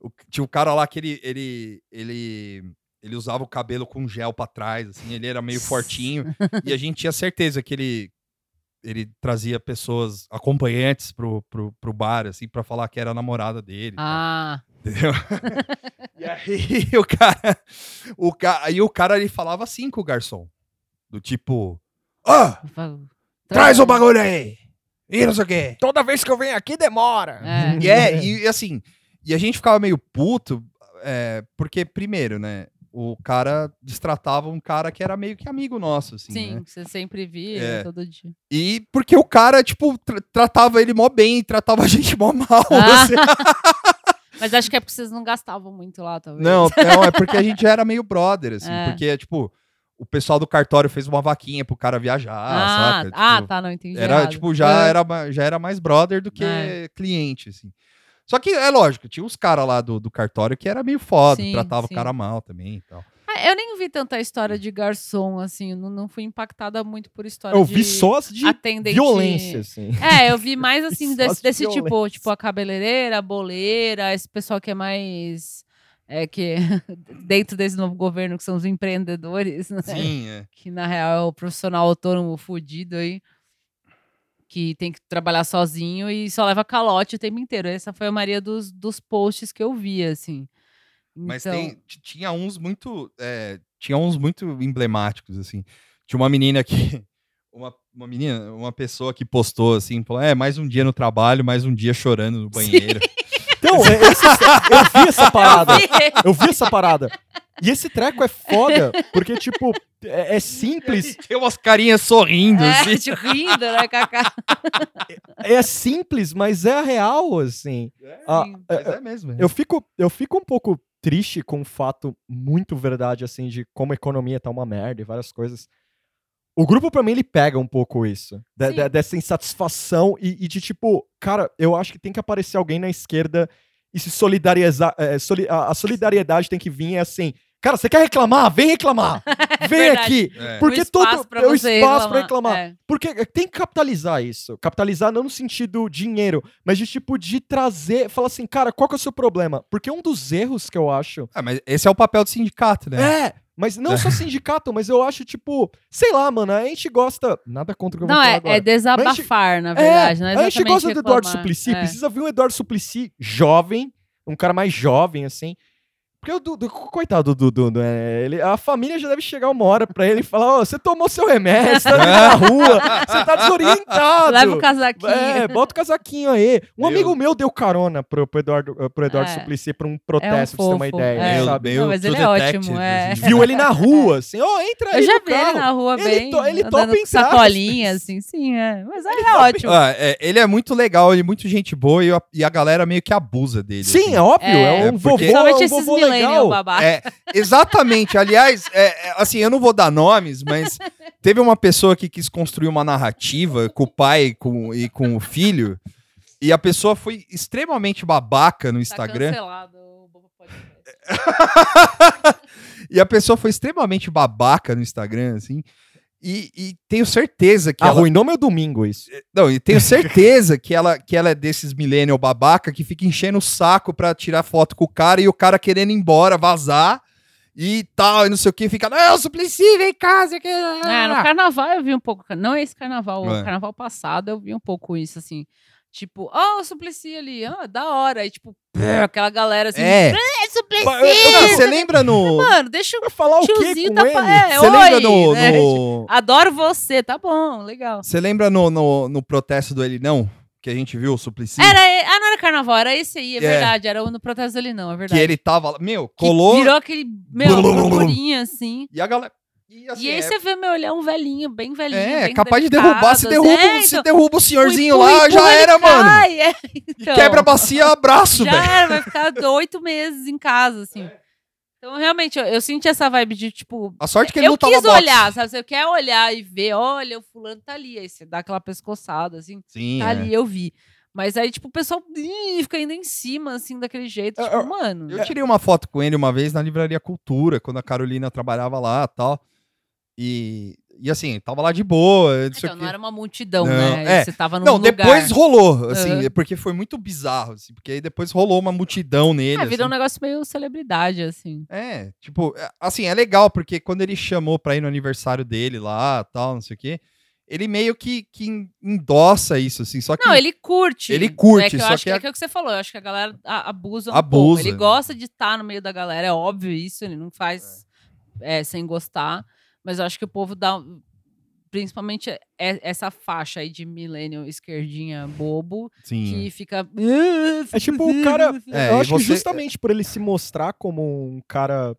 O- tinha um cara lá que ele, ele, ele, ele usava o cabelo com gel pra trás, assim, ele era meio fortinho. e a gente tinha certeza que ele, ele trazia pessoas, acompanhantes pro, pro, pro bar, assim, pra falar que era a namorada dele. tal. Entendeu? [laughs] e aí [laughs] o cara, o cara, aí o cara ele falava assim com o garçom, do tipo, ah, traz o bagulho aí, e não sei o quê. Toda vez que eu venho aqui, demora. É. [laughs] E é, e assim, e a gente ficava meio puto, é, porque primeiro, né, o cara destratava um cara que era meio que amigo nosso, assim, Sim, né? que você sempre via É. todo dia. E porque o cara, tipo, tra- tratava ele mó bem, tratava a gente mó mal, Ah. assim. Mas acho que é porque vocês não gastavam muito lá, talvez. Não, [laughs] não, é porque a gente já era meio brother, assim. É. Porque, tipo, o pessoal do cartório fez uma vaquinha pro cara viajar, Ah, saca? ah, Tipo, tá, não entendi. Era, errado. tipo, já Ah. era, já era mais brother do que É. cliente, assim. Só que, é lógico, tinha uns caras lá do, do cartório que era meio foda, Sim, tratava sim. o cara mal também e tal. Ah, eu nem vi tanta história de garçom, assim. eu Não, não fui impactada muito por história Eu de vi só de atendente. violência, assim. É, eu vi mais [laughs] assim Só desse, de desse tipo, tipo a cabeleireira, a boleira, esse pessoal que é mais É que [laughs] dentro desse novo governo, que são os empreendedores, né? Sim, é. que na real é o profissional autônomo fudido aí, que tem que trabalhar sozinho e só leva calote o tempo inteiro. Essa foi a maioria dos, dos posts que eu vi, assim. Mas Então, tem, tinha uns muito. é, tinha uns muito emblemáticos, assim. Tinha uma menina que. [laughs] Uma, uma menina, uma pessoa que postou assim, falou: é, mais um dia no trabalho, mais um dia chorando no banheiro. [laughs] Então, é, esse- eu vi essa parada. Eu vi essa parada. E esse treco é foda, porque, tipo, é, é simples. [laughs] Tem umas carinhas sorrindo, É, assim. tipo, rindo, né, Kaká? É simples, mas é a real, assim. Ah, Sim. Mas é mesmo. é. Eu fico, eu fico um pouco triste com o fato muito verdade, assim, de como a economia tá uma merda e várias coisas. O grupo, pra mim, ele pega um pouco isso. de- de- dessa insatisfação e, e de tipo, cara, eu acho que tem que aparecer alguém na esquerda e se solidarizar. é, soli- a, a solidariedade tem que vir assim. Cara, você quer reclamar? Vem reclamar! [laughs] Vem verdade. aqui! É. Porque espaço todo pra é o espaço pra reclamar. É. Porque tem que capitalizar isso. Capitalizar não no sentido dinheiro, mas de tipo de trazer, falar assim, cara, qual que é o seu problema? Porque um dos erros que eu acho Ah, mas esse é o papel do sindicato, né? é, mas não só [laughs] sindicato, mas eu acho tipo, sei lá, mano, a gente gosta, nada contra o que eu vou Não, falar é, agora. é desabafar, na verdade, né? a gente gosta do Eduardo reclamar. Suplicy, É. precisa ver um Eduardo Suplicy jovem, um cara mais jovem, assim. Porque o Dudu, coitado do Dudu, né? Ele, a família já deve chegar uma hora pra ele e falar: Ó, você tomou seu remédio, você tá na rua, você tá desorientado. Leva o casaquinho. É, bota o casaquinho aí. Um Meu- amigo meu deu carona pro, pro Eduardo, eh, pro Eduardo É. Suplicy pra um protesto, pra você ter uma ideia, é. Meu- sabe? meu Não, mas ele é Detective, ótimo, é. Viu ele na rua, assim, ó, entra aí Eu já no vi ele carro. na rua Ele bem, to- ele topa entrar, sacolinha, assim, sim, é. Mas é, é topa ótimo. Ah, é, ele é muito legal, ele é muito gente boa e a, e a galera meio que abusa dele. Sim, assim. é óbvio, é, É, um É, vovô, é um vovô legal. É, exatamente. Aliás, é, é, assim, eu não vou dar nomes, mas teve uma pessoa que quis construir uma narrativa com o pai com, e com o filho, e a pessoa foi extremamente babaca no Tá Instagram. cancelado o Bobo Podcast. [laughs] e a pessoa foi extremamente babaca no Instagram, assim. E, e tenho certeza que ela. Arruinou meu domingo isso. Não, e tenho certeza que ela, que ela é desses millennial babaca que fica enchendo o saco pra tirar foto com o cara e o cara querendo ir embora, vazar e tal, e não sei o que, fica, não, Suplicy, vem cá, sei o que. É, no carnaval eu vi um pouco. Não esse carnaval, É. o carnaval passado eu vi um pouco isso, assim. Tipo, ó, o Suplicy ali, ah, da hora. E tipo, brrr, aquela galera assim, É. é Suplicy! Você lembra no. Mano, deixa Pra falar o quê tiozinho com tá... ele? É, Você lembra no. né? no- Adoro você, tá bom, legal. Você lembra no, no, no protesto do Ele Não? Que a gente viu o Suplicy? Era, ah, não era carnaval, era esse aí, é, É. verdade. Era o no protesto dele, não, é que verdade. ele tava lá. Meu, Que colou. Virou aquele, meu, purpurinha assim. E a galera. E, assim, e aí é- você vê, meu, é um velhinho, bem velhinho. É, bem capaz de delicado, derrubar. Se derruba, É, se então, derruba o senhorzinho o lá, empurra, já era, mano. cai, é, então. quebra a bacia, abraço, Já velho. era, vai ficar oito meses em casa, assim. Então, realmente, eu, eu senti essa vibe de, tipo... A sorte que ele eu não tava quis boxe. olhar, sabe? Você quer olhar e ver, olha, o fulano tá ali. Aí você dá aquela pescoçada, assim. Sim, Tá é. ali, eu vi. Mas aí, tipo, o pessoal ih, fica indo em cima, assim, daquele jeito. Eu- Tipo, eu- mano... Eu tirei uma foto com ele uma vez na Livraria Cultura, quando a Carolina trabalhava lá e tal. E, e assim, tava lá de boa. Não, Então, não era uma multidão, Não, né? é. Você tava num não lugar. depois rolou, assim, é porque foi muito bizarro, assim, porque aí depois rolou uma multidão nele. É, virou um assim. negócio meio celebridade, assim. É, tipo, é, assim, é legal, porque quando ele chamou pra ir no aniversário dele lá, tal, não sei o quê, ele meio que, que endossa isso, assim, só que... Não, ele curte. Ele curte, É que eu só acho que é que é o que você falou. Eu acho que a galera abusa um Abusa. pouco. Ele gosta de estar no meio da galera, é óbvio isso. Ele não faz é, sem gostar. Mas eu acho que o povo dá... Principalmente é- essa faixa aí de millennial esquerdinha bobo, Sim, que fica... É tipo o cara. [laughs] É, eu acho você- que justamente por ele se mostrar como um cara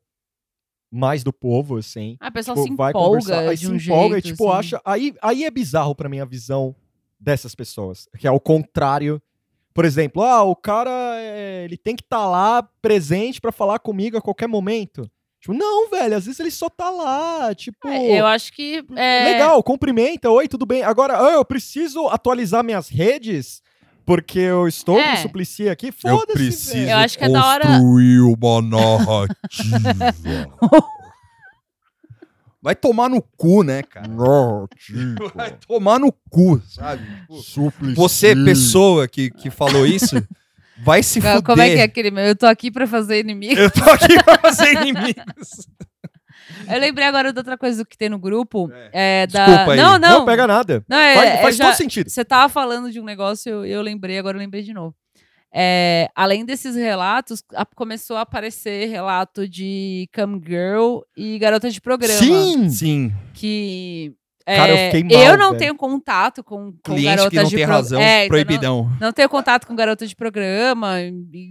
mais do povo, assim. Ah, o pessoal tipo, se vai empolga conversar, aí de se um empolga jeito, e tipo, assim. acha. Aí, aí é bizarro pra mim a visão dessas pessoas. Que é o contrário. Por exemplo, ah, o cara é, ele tem que estar lá presente pra falar comigo a qualquer momento. Tipo, não, velho, às vezes ele só tá lá, tipo. É, eu acho que... é, Legal, cumprimenta, oi, tudo bem. Agora, eu preciso atualizar minhas redes porque eu estou É. com suplicia aqui. Foda-se, velho. Eu acho que é da hora- construir uma narrativa. [laughs] Vai tomar no cu, né, cara? Vai tomar no cu, sabe? Tipo, Você, pessoa que, que falou isso, Vai se fuder. Como é que é aquele meu? Eu tô aqui pra fazer inimigo. Eu tô aqui pra fazer inimigos. [laughs] Eu lembrei agora de outra coisa que tem no grupo. É. É, da... Desculpa aí. Não, não. Não, pega nada. Não, é, faz é, faz já- todo sentido. Você tava falando de um negócio, eu, eu lembrei, agora eu lembrei de novo. É, além desses relatos, a- começou a aparecer relato de cam girl e garota de programa. Sim! Sim. Que. Cara, eu é, fiquei mal, eu não velho. tenho contato com, com Cliente garotas que não de tem pro- razão, É, proibidão. Não, não tenho contato com garota de programa,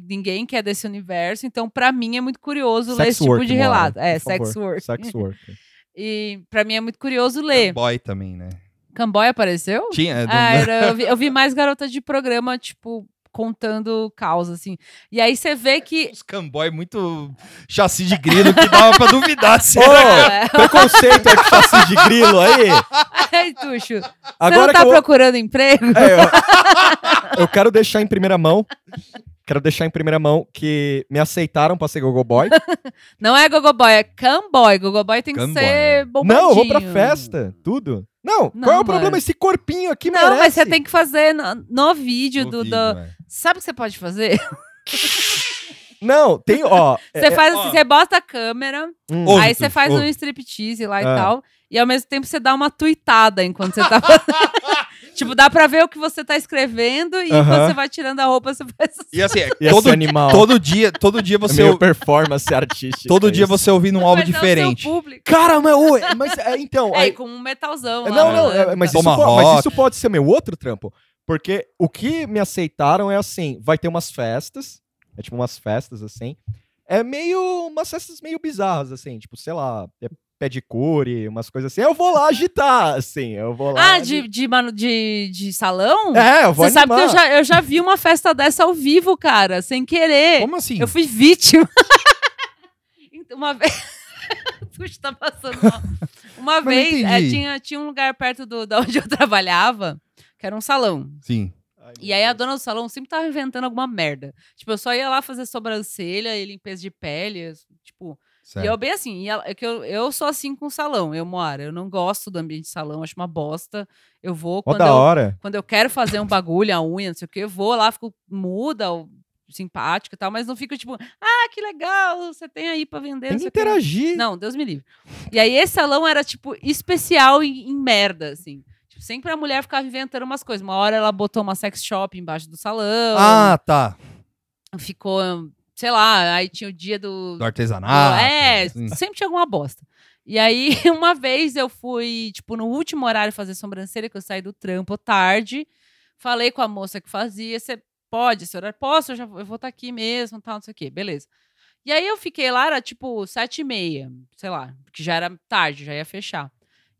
ninguém que é desse universo, então pra mim é muito curioso ler Sex esse tipo work, de Moara, relato. É, por sex favor. work. Sex work. [laughs] E pra mim é muito curioso ler. Boy também, né? Camboy apareceu? Tinha. é do- Ah, era- eu, vi, eu vi mais garotas de programa, tipo, contando causa, assim. E aí você vê que. Uns camboy muito chassi de grilo que dava pra duvidar se Ô, [laughs] era. É. preconceito com chassi de grilo aí. [laughs] Ai, Tuxo, você Agora não tá eu, procurando emprego? É, eu, [laughs] eu quero deixar em primeira mão. Quero deixar em primeira mão que me aceitaram pra ser Gogo Boy. Não é gogoboy, é camboy. Gogoboy tem que ser bombadinho. Não, eu vou pra festa, tudo. Não, Não, qual é o mano. problema? Esse corpinho aqui Não, merece. mas você tem que fazer no, no vídeo No do... vídeo, do- é. Sabe o que você pode fazer? [laughs] Não, tem, ó. [laughs] Você é- faz ó. assim, você bota a câmera, hum, aí você faz ouve. um striptease lá e Ah. tal, e ao mesmo tempo você dá uma tuitada enquanto você tá [laughs] tipo, dá pra ver o que você tá escrevendo e Aham. quando você vai tirando a roupa, você faz assim. E assim, é, todo, animal. todo dia, todo dia É você meio ou- performance artística. todo dia isso. você ouvindo um é seu diferente. Cara, mas, ô, é- mas é, então. É, aí- e com um metalzão. É, lá Não, não, rolando, é, mas, isso mas isso pode ser meu outro trampo. Porque o que me aceitaram é assim: vai ter umas festas, é tipo umas festas assim. É meio. umas festas meio bizarras, assim, tipo, sei lá, é pedicure, umas coisas assim. Eu vou lá agitar, assim, eu vou lá. Ah, de, de, mano, de, de salão? É, eu vou Você sabe que eu já, eu já vi uma festa dessa ao vivo, cara, sem querer. Como assim? Eu fui vítima. [laughs] Então, uma vez. [laughs] Puxa, tá passando mal. Uma Mas vez, é, tinha, tinha um lugar perto do, da onde eu trabalhava, que era um salão. Sim. E aí a dona do salão sempre tava inventando alguma merda. Tipo, eu só ia lá fazer sobrancelha e limpeza de pele, tipo... E Certo. eu bem assim, e ela- é que eu, eu sou assim com salão, eu, Moara. Eu não gosto do ambiente de salão, acho uma bosta. Eu vou quando da eu, hora. quando eu quero fazer um bagulho, a unha, não sei o que, eu vou lá, fico muda, simpática e tal, mas não fico tipo, ah, que legal, você tem aí pra vender. Tem não que o quê." interagir. Não, Deus me livre. E aí esse salão era, tipo, especial em, em merda, assim. Tipo, sempre a mulher ficava inventando umas coisas. Uma hora ela botou uma sex shop embaixo do salão. Ah, tá. Ficou, sei lá, aí tinha o dia do... Do artesanato. é, assim. sempre tinha alguma bosta. E aí, [laughs] uma vez eu fui, tipo, no último horário fazer sobrancelha, que eu saí do trampo tarde. Falei com a moça que fazia, você pode esse horário? Posso, eu, já, vou- eu vou estar aqui mesmo, tal, não sei o quê. Beleza. E aí eu fiquei lá, era tipo sete e meia, sei lá, porque já era tarde, já ia fechar.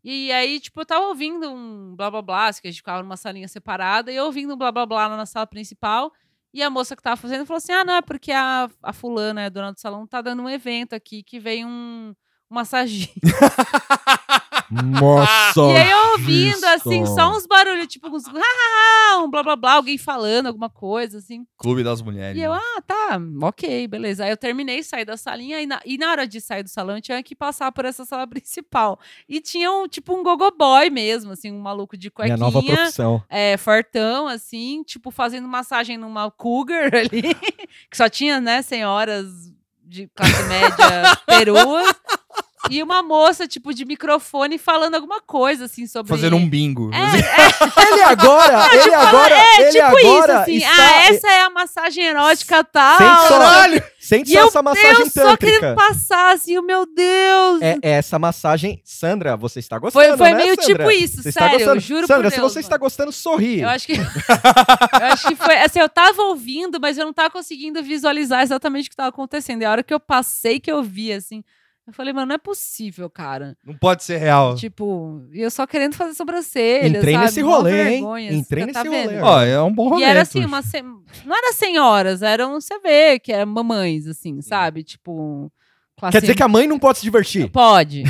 E aí, tipo, eu tava ouvindo um blá blá blá, que a gente ficava numa salinha separada, e eu ouvindo um blá blá blá lá na sala principal. E a moça que tava fazendo falou assim: ah, não, é porque a, a fulana, a dona do salão, tá dando um evento aqui que vem um, um massagista. [laughs] Nossa. [laughs] E aí eu ouvindo, assim, Cristo. só uns barulhos, tipo, uns ah, um blá blá blá, alguém falando alguma coisa, assim. Clube das Mulheres. E eu, né? ah, tá, ok, beleza. Aí eu terminei, saí da salinha e na, e na hora de sair do salão eu tinha que passar por essa sala [laughs] principal. E tinha um, tipo, um gogo boy mesmo, assim, um maluco de Minha cuequinha. nova profissão. É, fortão, assim, tipo, fazendo massagem numa cougar [laughs] ali, que só tinha, né, senhoras de classe média peruas. E uma moça, tipo, de microfone falando alguma coisa, assim, sobre... Fazendo um bingo. É, Ele agora, ele agora, é ele tipo isso, agora assim. está... Ah, essa é a massagem erótica tal. Sente só, Caralho! sente E só eu, essa massagem eu só querendo passar, assim, o meu Deus. É, é essa massagem, Sandra, você está gostando, Foi, foi né, meio Sandra? tipo isso, Você está sério, gostando? eu juro Sandra, por se Deus, você está mano. gostando, sorri. Eu acho que. [laughs] eu acho que foi. Assim, eu tava ouvindo, mas eu não tava conseguindo visualizar exatamente o que tava acontecendo. E a hora que eu passei, que eu vi, assim. Eu falei, mano, não é possível, cara. Não pode ser real. Tipo, e eu só querendo fazer sobrancelha. Entrei sabe? nesse Mó rolê, hein? vergonha, Entrei você tá nesse vendo? rolê, Ó, é um bom rolê. E era assim, uma se... não era senhoras, eram, você vê, que eram mamães, assim, sabe? Tipo. classe Quer dizer que a mãe não pode se divertir? Pode.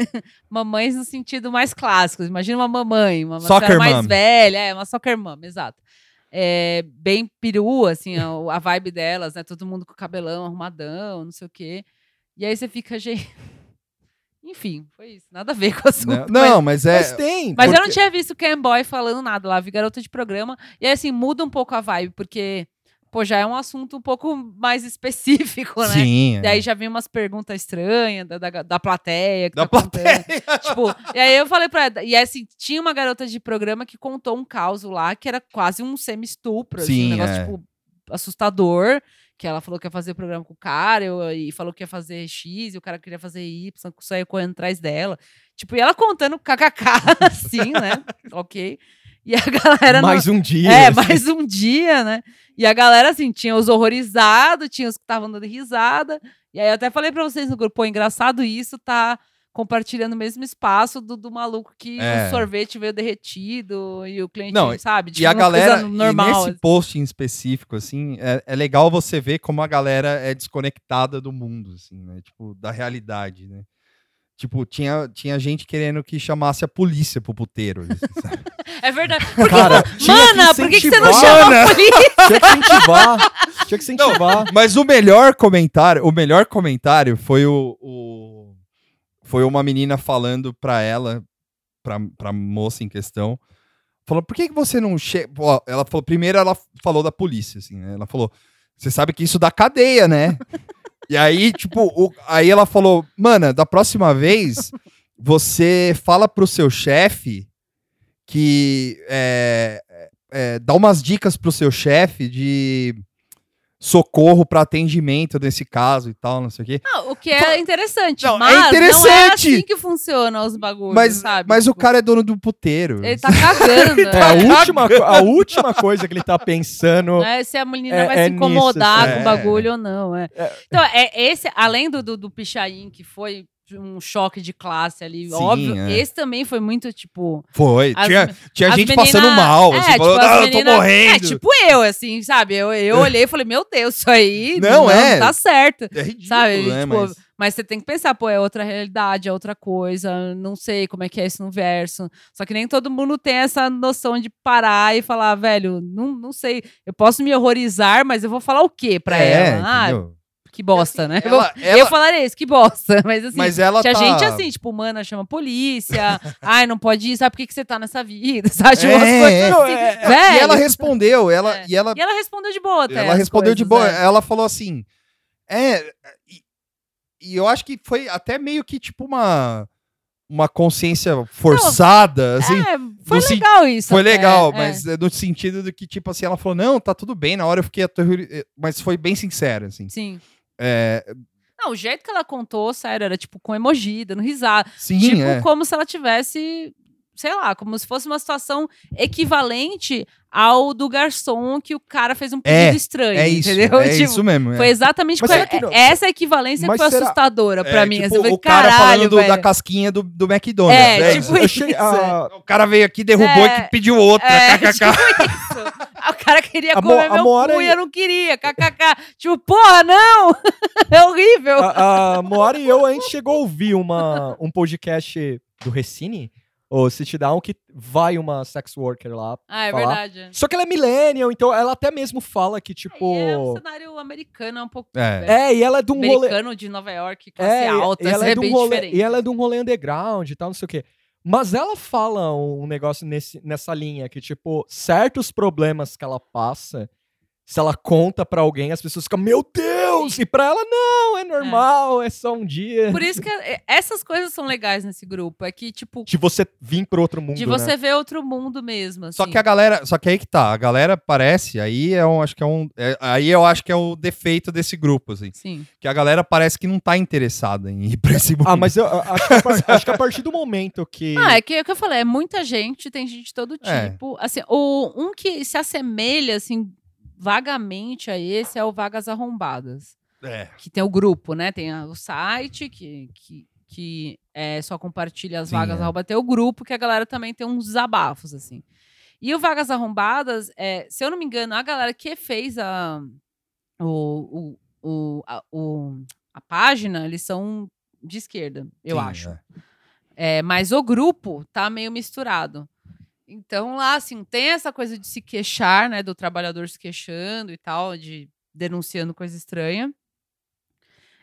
[laughs] Mamães no sentido mais clássico. Imagina uma mamãe, uma, uma Soccer senhora mais mom. velha, é, uma soccer mom, exato. É, bem perua, assim, a, a vibe delas, né? Todo mundo com o cabelão arrumadão, não sei o quê. E aí você fica, gente. [laughs] Enfim, foi isso. Nada a ver com o assunto. Não, mas- não, mas é. Mas tem. mas eu não porque- tinha visto Ken Boy falando nada lá, vi garota de programa. E aí, assim, muda um pouco a vibe, porque pô, já é um assunto um pouco mais [laughs] específico, né? Sim. E aí já vem umas perguntas estranhas da, da, da plateia. Que Da tá plateia. [laughs] tipo, e aí eu falei pra ela, e assim, tinha uma garota de programa que contou um caso lá que era quase um semi-estupro, assim, Sim, um negócio, é. tipo, assustador. Que ela falou que ia fazer o programa com o cara eu- e falou que ia fazer X e o cara queria fazer Y, saiu correndo atrás dela. Tipo, e ela contando kkk, [laughs] assim, né? ok. E a [laughs] galera. não- Mais um dia. é, assim. mais um dia, né? E a galera, assim, tinha os horrorizados, tinha os que estavam dando risada. E aí eu até falei pra vocês no grupo, pô, engraçado isso, tá compartilhando o mesmo espaço do, do maluco que É. o sorvete veio derretido e o cliente, Não, sabe? E tipo, a uma coisa galera, normal. e nesse post em específico, assim, é, é legal você ver como a galera é desconectada do mundo, assim, né? Tipo, da realidade, né? Tipo, tinha, tinha gente querendo que chamasse a polícia pro puteiro. assim, sabe? [laughs] É verdade. Porque, Cara, mana, por que, que você não chama a polícia? Tinha que incentivar. Tinha que incentivar. Mas o melhor comentário, o melhor comentário foi o, o- foi uma menina falando pra ela, pra, pra moça em questão, falou, por que, que você não chega... Ela falou, primeiro ela falou da polícia, assim, né? Ela falou, você sabe que isso dá cadeia, né? [laughs] e aí, tipo, o- aí ela falou, mana, da próxima vez, você fala pro seu chefe que... é, é, dá umas dicas pro seu chefe de socorro pra atendimento nesse caso e tal, não sei o quê. Não, o que é interessante. Não, é mas não é interessante. assim que funciona os bagulhos, Mas, sabe? mas o Tipo, cara é dono do puteiro. Ele tá cagando. [laughs] É, a, última, co- a última coisa que ele tá pensando. né, se a menina É- vai é se incomodar nisso, com assim. o bagulho ou não. É. É. Então, é esse, além do, do, do Pichain, que foi um choque de classe ali, Sim, óbvio, é. esse também foi muito, tipo... Foi. as- tinha tinha as gente menina- passando mal. É, assim, tipo, falando, ah, eu menina- tô morrendo. É, tipo eu, assim, sabe? Eu, eu olhei e falei, meu Deus, isso aí Não, não, é. tá certo. É ridículo, Sabe? né? Tipo, mas... Mas você tem que pensar, pô, é outra realidade, é outra coisa, não sei como é que é isso no verso. Só que nem todo mundo tem essa noção de parar e falar, velho, não, não sei, eu posso me horrorizar, mas eu vou falar o quê pra é, ela? Ah, entendeu? Que bosta, né? Ela- eu, ela- falaria isso, que bosta. [laughs] Mas assim, Mas ela tinha tá... gente assim, tipo, mana, chama a polícia, [laughs] ai, não pode ir, sabe por que, que você tá nessa vida? [laughs] Sabe? Tipo, umas É, coisas é. assim. É, é, velho. E ela respondeu, ela, É. e ela, E ela respondeu de boa até. ela respondeu de coisas, boa. é. Ela falou assim, é, e, e eu acho que foi até meio que tipo uma uma consciência forçada, assim. É, foi no sen- legal isso. Foi até, legal, é. mas é no sentido de que, tipo assim, ela falou, não, tá tudo bem, na hora eu fiquei aterrori... Mas foi bem sincera, assim. Sim. É, Não, o jeito que ela contou, sério, era tipo com emoji, dando risada. sim, tipo, é. como se ela tivesse, sei lá, como se fosse uma situação equivalente ao do garçom que o cara fez um pedido É, estranho. É isso, entendeu? é [laughs] Tipo, isso mesmo. é. Foi exatamente não- essa equivalência que foi será- assustadora pra É, mim. tipo, assim, falei, o cara falando do- da casquinha do, do McDonald's. É, né? tipo isso. achei- a- O cara veio aqui, derrubou É. e pediu outra. É, kkk. tipo isso. Ah, O cara queria A comer a meu Moara cu e e- eu não queria. KKK. Tipo, porra, não! [laughs] é horrível. A, a Moara e eu, a gente chegou a ouvir uma, um podcast do Recine, ou Sit Down, que vai uma sex worker lá. Ah, é falar. verdade. Só que ela é millennial, então ela até mesmo fala que, tipo... E é um cenário americano, é um pouco. É. É, e ela é de um rolê... americano de Nova York, classe É, alta, e ela isso é, é de um bem rolê, diferente. e ela é de um rolê underground e tal, não sei o quê. Mas ela fala um negócio nesse, nessa linha, que, tipo, certos problemas que ela passa, se ela conta pra alguém, as pessoas ficam, meu Deus! E pra ela, não, é normal, é, só um dia. Por isso que é- essas coisas são legais nesse grupo. É que, tipo, De você vir pro outro mundo, de né? você ver outro mundo mesmo. Só assim. que a galera, só que aí que tá, a galera parece, aí é um, acho que é um, é- aí eu acho que é o defeito desse grupo, assim, Sim. que a galera parece que não tá interessada em ir pra esse mundo. Ah, mas eu acho que, a [laughs] acho que a partir do momento que... Ah, é que é o que eu falei, é muita gente, tem gente de todo É. tipo. Assim, o, um que se assemelha, assim, vagamente a esse é o Vagas Arrombadas. É. Que tem o grupo, né? Tem o site, que, que, que é, só compartilha as Sim, vagas é. arrombadas. Tem o grupo, que a galera também tem uns desabafos, assim. E o Vagas Arrombadas, é, se eu não me engano, a galera que fez a, o, o, o, a, o- a página, eles são de esquerda, eu Sim, acho. é. É, mas o grupo tá meio misturado. Então, lá, assim, tem essa coisa de se queixar, né? Do trabalhador se queixando e tal, de denunciando coisa estranha.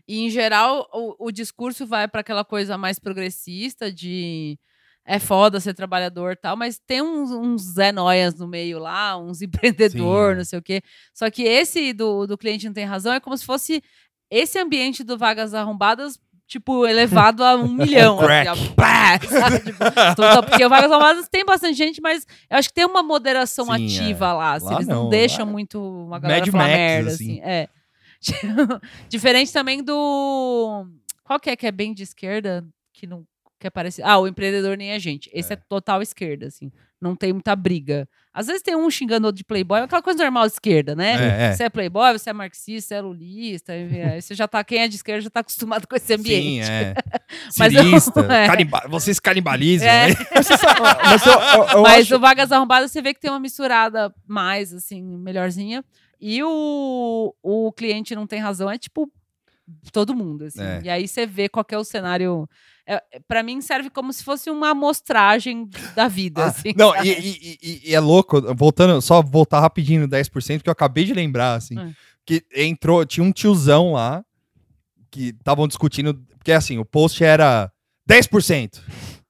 E, em geral, o, o discurso vai para aquela coisa mais progressista de é foda ser trabalhador e tal, mas tem uns, uns Zé Noias no meio lá, uns [laughs] empreendedor, Sim, não sei o quê. Só que esse do, do cliente não tem razão é como se fosse esse ambiente do Vagas Arrombadas, tipo, elevado a um [laughs] milhão. crack. assim, ó, pá, sabe? Tipo, tudo- porque o Vagas Arrombadas tem bastante gente, mas eu acho que tem uma moderação Sim, ativa é. lá. assim, Lá eles não, não, deixam lá é muito uma galera Mad falar Max, merda, assim. assim. É. [laughs] Diferente também do. Qual que é que é bem de esquerda? Que não quer parecer. Ah, o empreendedor nem a gente. Esse é. total esquerda, assim. Não tem muita briga. Às vezes tem um xingando outro de playboy, aquela coisa normal de esquerda, né? É, é. Você é playboy, você é marxista, você é lulista, aí você já tá, quem é de esquerda já tá acostumado com esse ambiente. Sim, é. [laughs] Mas eu- [laughs] é. caniba- vocês canibalizam, É. né? [laughs] Mas, eu, eu- eu Mas acho... o Vagas Arrombadas você vê que tem uma misturada mais, assim, melhorzinha. E o, o cliente não tem razão, é tipo todo mundo, assim. É. E aí você vê qual que é o cenário. É, é, para mim serve como se fosse uma amostragem da vida, Ah, assim. não, e, e- e- e é louco, voltando, só voltar rapidinho no 10%, que eu acabei de lembrar, assim, Hum. que entrou, tinha um tiozão lá, que estavam discutindo, porque assim, o post era 10%,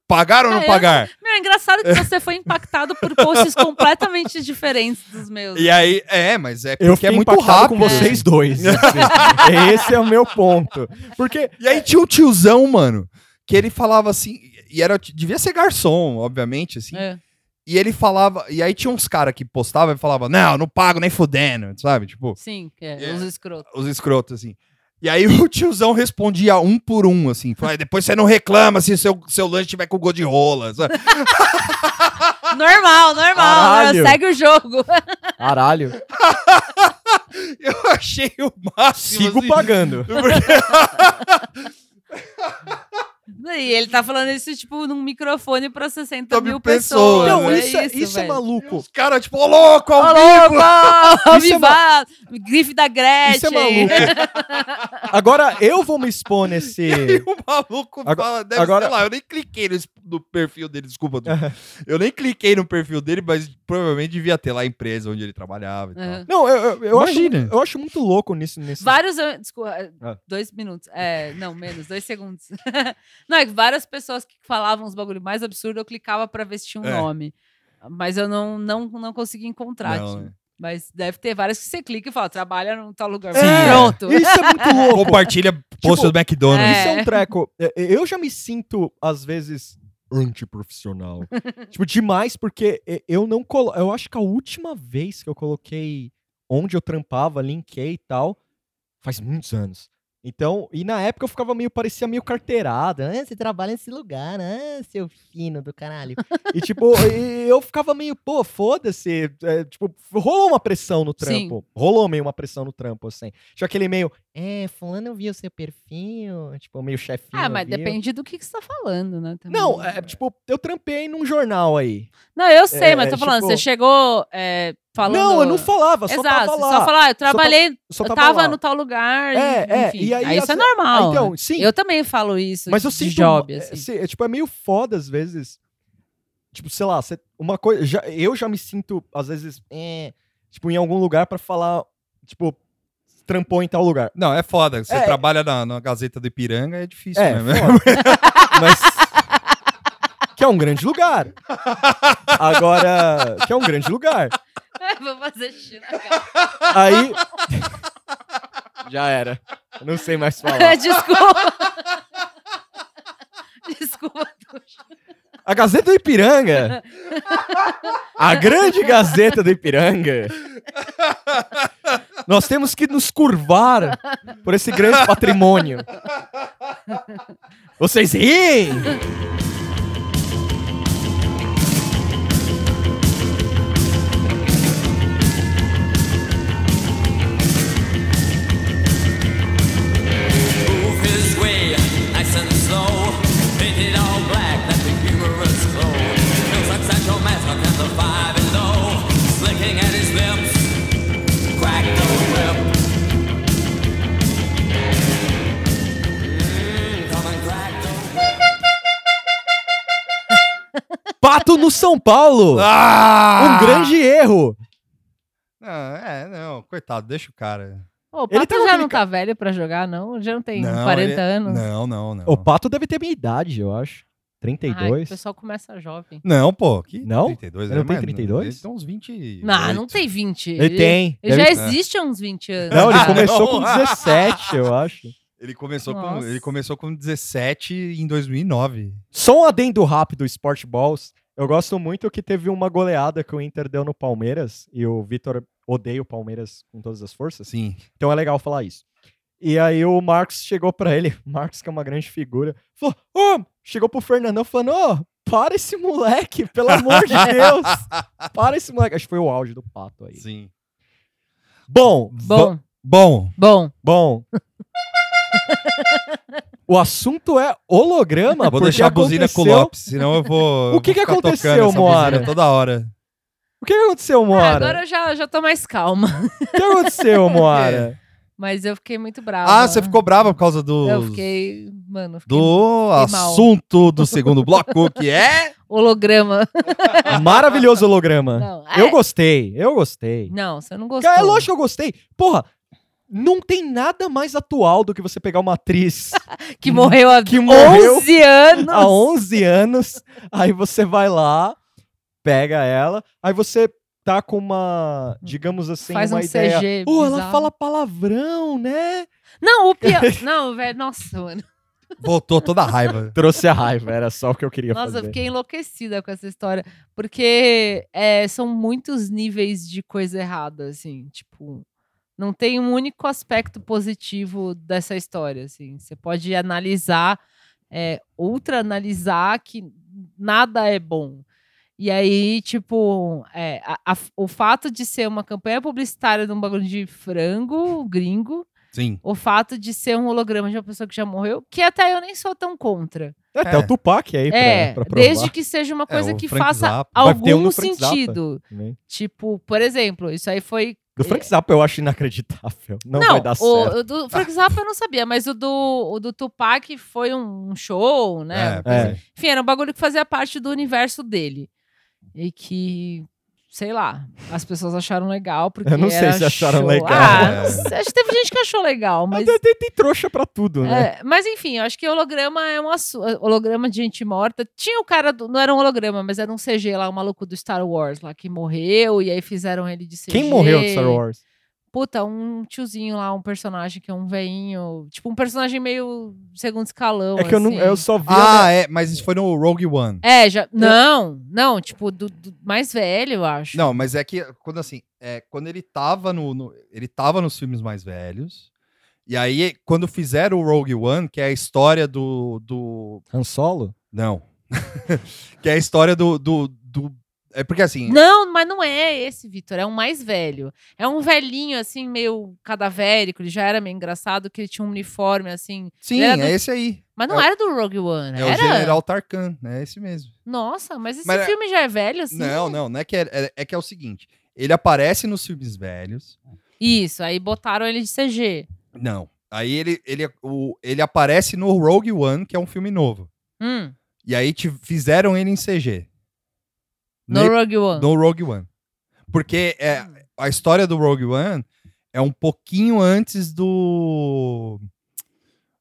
pagar ou não Ah, eu- pagar? Meu, é engraçado que você foi impactado por posts completamente diferentes dos meus. E aí, é, mas é Eu porque é fiquei muito rápido. com vocês dois. assim. [laughs] Esse é o meu ponto. Porque E aí tinha um tiozão, mano, que ele falava assim, e era, devia ser garçom, obviamente, assim, É. e ele falava, e aí tinha uns caras que postavam e falavam, não, não pago nem fudendo, sabe? Tipo, Sim, é, É. os escrotos. os escrotos, assim. E aí o tiozão respondia um por um, assim. Falava, depois você não reclama se seu, seu lanche tiver com gosto de rola. sabe? [laughs] Normal, normal. né? Segue o jogo. Caralho, [laughs] Eu achei o máximo. sigo assim. pagando. [laughs] E ele tá falando isso, tipo, num microfone pra 60 Pra mil pessoas. pessoas. Não, é isso, é- isso é velho. maluco. Os caras, tipo, ô louco, ao Ô, vivo! louco! [laughs] Isso é vivado! Grife da Gretchen! Isso é maluco. [laughs] Agora eu vou me expor E nesse. o maluco Agora- fala, deve, agora- sei lá, eu nem cliquei no, no perfil dele, desculpa. Eu nem cliquei no perfil dele, mas provavelmente devia ter lá a empresa onde ele trabalhava e tal. Uhum. Não, eu, eu, eu acho, eu acho muito louco nisso. nesse Vários. Desculpa, Ah. dois minutos. É, não, menos, dois segundos. [laughs] não, é que várias pessoas que falavam os bagulho mais absurdo, eu clicava pra ver se tinha um É. nome. Mas eu não, não, não consegui encontrar. Não, tipo. né? Mas deve ter várias que você clica e fala, trabalha num tal lugar. É, Pronto. Isso é muito [laughs] louco. Compartilha post Tipo, do McDonald's. É. Isso é um treco. É, Eu já me sinto, às vezes, antiprofissional. [laughs] tipo, demais, porque eu não colo... Eu acho que a última vez que eu coloquei onde eu trampava, linkei e tal, faz muitos anos. Então, e na época eu ficava meio, parecia meio carteirada. Ah, você trabalha nesse lugar, ah, seu fino do caralho. e tipo, [laughs] e eu ficava meio, pô, foda-se. é, tipo, rolou uma pressão no Sim. trampo. Rolou meio uma pressão no trampo, assim. Tinha aquele meio, é, fulano viu seu perfil, tipo, meio chefinho. Ah, mas viu. depende do que, que você tá falando, né? também. Não, é, tipo, eu trampei num jornal aí. Não, eu sei, é, mas tô falando, tipo- você chegou é, falando. Não, eu não falava, só Exato, tava você lá. só falar, eu trabalhei, só eu tava tava lá. no tal lugar. É, é, enfim. e aí, isso é às- normal. Então, sim. Eu também falo isso Mas eu de sinto. job, é, assim. é, tipo, é meio foda às vezes. Tipo, sei lá, cê- uma coisa. Já, eu já me sinto, às vezes, é, tipo, em algum lugar pra falar, tipo, trampou em tal lugar. Não, é foda. Você É. trabalha na, na Gazeta do Ipiranga, é difícil, É, né? foda. [laughs] Mas. Que é um grande lugar. Agora. Que é um grande lugar. [laughs] Vou fazer xixi na. Aí. Já era. Eu não sei mais falar. [laughs] Desculpa. Desculpa. A Gazeta do Ipiranga. A grande Gazeta do Ipiranga. Nós temos que nos curvar por esse grande patrimônio. Vocês riem? Pato no São Paulo. Ah! Um grande erro. Não, é, não, coitado, deixa o cara. Ô, o Ele Pato tá já naquele não tá velho pra jogar, não? Já não tem Não, 40 ele- anos? Não, não, não. O Pato deve ter minha idade, eu acho. Ai, o 32? pessoal começa jovem. Não, pô. Que Não? 32? Ele não tem mais- 32? Ele tem uns 20. Não, não tem 20. Ele tem. Ele Deve- já existe há uns 20 anos. Não, ele começou com Não. 17, eu acho. Ele começou, com, ele começou com 17 em 2009. Só um adendo rápido, Sport Balls. Eu gosto muito que teve uma goleada que o Inter deu no Palmeiras e o Vitor odeia o Palmeiras com todas as forças. Sim. Então é legal falar isso. E aí o Marcos chegou pra ele, [laughs] Marcos que é uma grande figura, falou: Ô, chegou pro Fernandão falando: Ô, para esse moleque, pelo amor de Deus. [laughs] Para esse moleque. Acho que foi o auge do pato aí. Sim. Bom, Bom, Bom, bom. bom. O assunto é holograma. [laughs] vou porque deixar a buzina com o aconteceu- Lopes, senão eu vou. O que vou que aconteceu, Moara? Toda hora. O que aconteceu, Ah, Moara? agora eu já, já tô mais calma. O que aconteceu, [laughs] Moara? Mas eu fiquei muito brava. Ah, você ficou brava por causa do. Eu fiquei. Mano, eu fiquei Do fiquei mal. assunto do segundo bloco, que é. [laughs] holograma. Maravilhoso holograma. Não, Eu é- gostei, eu gostei. Não, você não gostou. É lógico que eu gostei. Porra, não tem nada mais atual do que você pegar uma atriz [laughs] Que morreu há Que morreu 11 anos. há 11 anos, aí você vai lá, pega ela, aí você tá com uma, digamos assim, Faz uma um ideia. CG Pô, ela fala palavrão, né? Não, o pior. [laughs] Não, velho, nossa, mano. Voltou toda a raiva. [laughs] Trouxe a raiva, era só o que eu queria Nossa, fazer. eu fiquei enlouquecida com essa história. Porque é, são muitos níveis de coisa errada, assim. Tipo, não tem um único aspecto positivo dessa história, assim. Você pode analisar, é, ultra analisar que nada é bom. E aí, tipo, é, a- a- o fato de ser uma campanha publicitária de um bagulho de frango gringo, Sim. o fato de ser um holograma de uma pessoa que já morreu, que até eu nem sou tão contra. É, Até É. o Tupac aí É, pra, pra provar. desde que seja uma coisa o que Frank faça Zappa. Um algum Zappa. sentido. Tipo, por exemplo, isso aí foi. Do Frank Zappa eu acho inacreditável. Não, vai dar certo. o do Frank Zappa eu não sabia, mas o do, o do Tupac foi um show, né? É, É. Enfim, era um bagulho que fazia parte do universo dele. E que, sei lá, as pessoas acharam legal. Porque Eu não sei era se acharam show. legal. Ah, É. sei, acho que teve gente que achou legal, mas. Tem, tem trouxa pra tudo, né? É, mas enfim, eu acho que holograma é um assu- holograma de gente morta. Tinha o cara, do, não era um holograma, mas era um CG lá, o maluco do Star Wars lá, que morreu, e aí fizeram ele de CG. Quem morreu de Star Wars? Puta, um tiozinho lá, um personagem que é um veinho, tipo um personagem meio segundo escalão, É que eu, não, assim. eu só vi. a- Ah, é, mas isso foi no Rogue One. É, já, não, não, tipo, do, do mais velho, eu acho. Não, mas é que quando assim, é, quando ele tava no, no- ele tava nos filmes mais velhos. E aí quando fizeram o Rogue One, que é a história do do Han Solo? não. [laughs] que é a história do, do, do é porque assim, Não, mas não é esse, Vitor. É um mais velho. É um velhinho, assim, meio cadavérico. Ele já era meio engraçado, que ele tinha um uniforme, assim. sim, do- é esse aí. Mas não É o- era do Rogue One, É o era? General Tarkan, é esse mesmo. Nossa, mas esse Mas é- filme já é velho, assim? Não, não, não é que é, é, é que é o seguinte, ele aparece nos filmes velhos. Isso, aí botaram ele de CG. Não. Aí ele, ele, o, ele aparece no Rogue One, que é um filme novo. Hum, E aí te, fizeram ele em CG. No Ne- Rogue One. no Rogue One. Porque é, a história do Rogue One é um pouquinho antes do,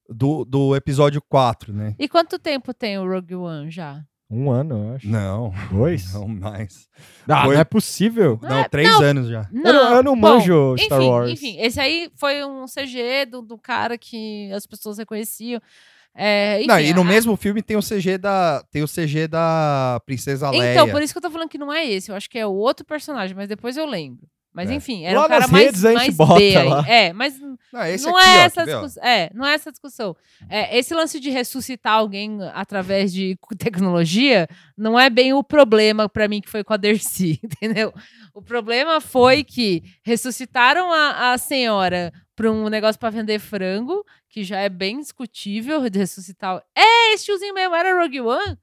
do, do episódio 4, né? E quanto tempo tem o Rogue One já? Um ano, eu acho. Não, Dois? não mais. Ah, Foi- não é possível. Não, é- três não. anos já. Eu não- eu não bom, manjo Star enfim, Wars. Enfim, esse aí foi um CG do, do cara que as pessoas reconheciam. É, enfim, não, e no a- mesmo filme tem o CG da, tem o CG da Princesa Leia. Então, por isso que eu tô falando que não é esse. Eu acho que é o outro personagem, mas depois eu lembro. Mas É. enfim, era Lá um cara mais, redes a gente mais bota B aí. lá. É, mas Não, esse não aqui, é ó, essa discussão. É, não é essa discussão. É, esse lance de ressuscitar alguém através de tecnologia não é bem o problema pra mim que foi com a Dercy, [laughs] entendeu? O problema foi que ressuscitaram a, a senhora pra um negócio pra vender frango, que já é bem discutível de ressuscitar. É, esse tiozinho mesmo era Rogue One?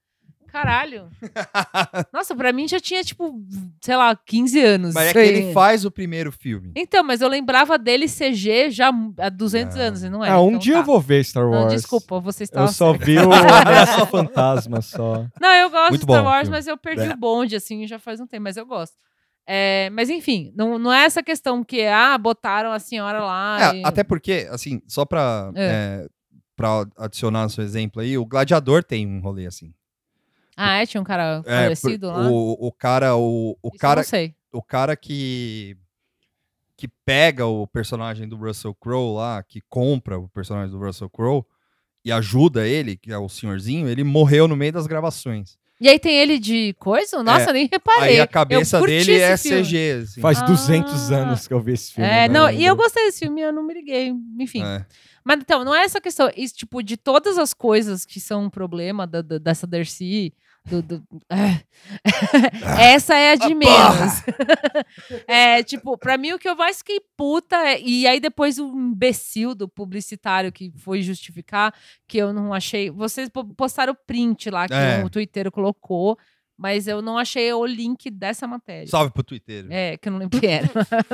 Caralho. [laughs] Nossa, pra mim já tinha, tipo, sei lá, 15 anos. Mas é que ele faz o primeiro filme. Então, mas eu lembrava dele CG já há 200 Não. anos, e não é? Ah, um Então dia tá. eu vou ver Star Não, Wars. desculpa, você está Eu só vi o [laughs] Ameaça Fantasma só. Não, eu gosto Muito de Star bom Wars, filme. mas eu perdi É. o bonde, assim, já faz um tempo, mas eu gosto. É, mas enfim, não, não é essa questão que, ah, botaram a senhora lá. É, e- até porque, assim, só pra, É. é, pra adicionar no seu exemplo aí, o Gladiador tem um rolê assim. Ah, é? Tinha um cara É, falecido por- lá? o, o cara, o, o Isso cara, não sei. o cara que que pega o personagem do Russell Crowe lá, que compra o personagem do Russell Crowe e ajuda ele, que é o senhorzinho, ele morreu no meio das gravações. E aí tem ele de coisa? Nossa, É, nem reparei. Aí a cabeça dele é filme. CG, assim. Faz Ah. 200 anos que eu vi esse filme. É, né? não, e eu gostei desse filme, eu não me liguei. Enfim. É. Mas então, não é essa questão. Isso, tipo, de todas as coisas que são um problema da, da- dessa Dercy. Do, do- Ah. [laughs] essa é a de menos. [laughs] é, tipo, pra mim o que eu mais fiquei puta. é- e aí depois o imbecil do publicitário que foi justificar, que eu não achei. Vocês po- postaram o print lá que É. o Twitter colocou, mas eu não achei o link dessa matéria. Salve pro Twitter. É, que eu não lembro quem era.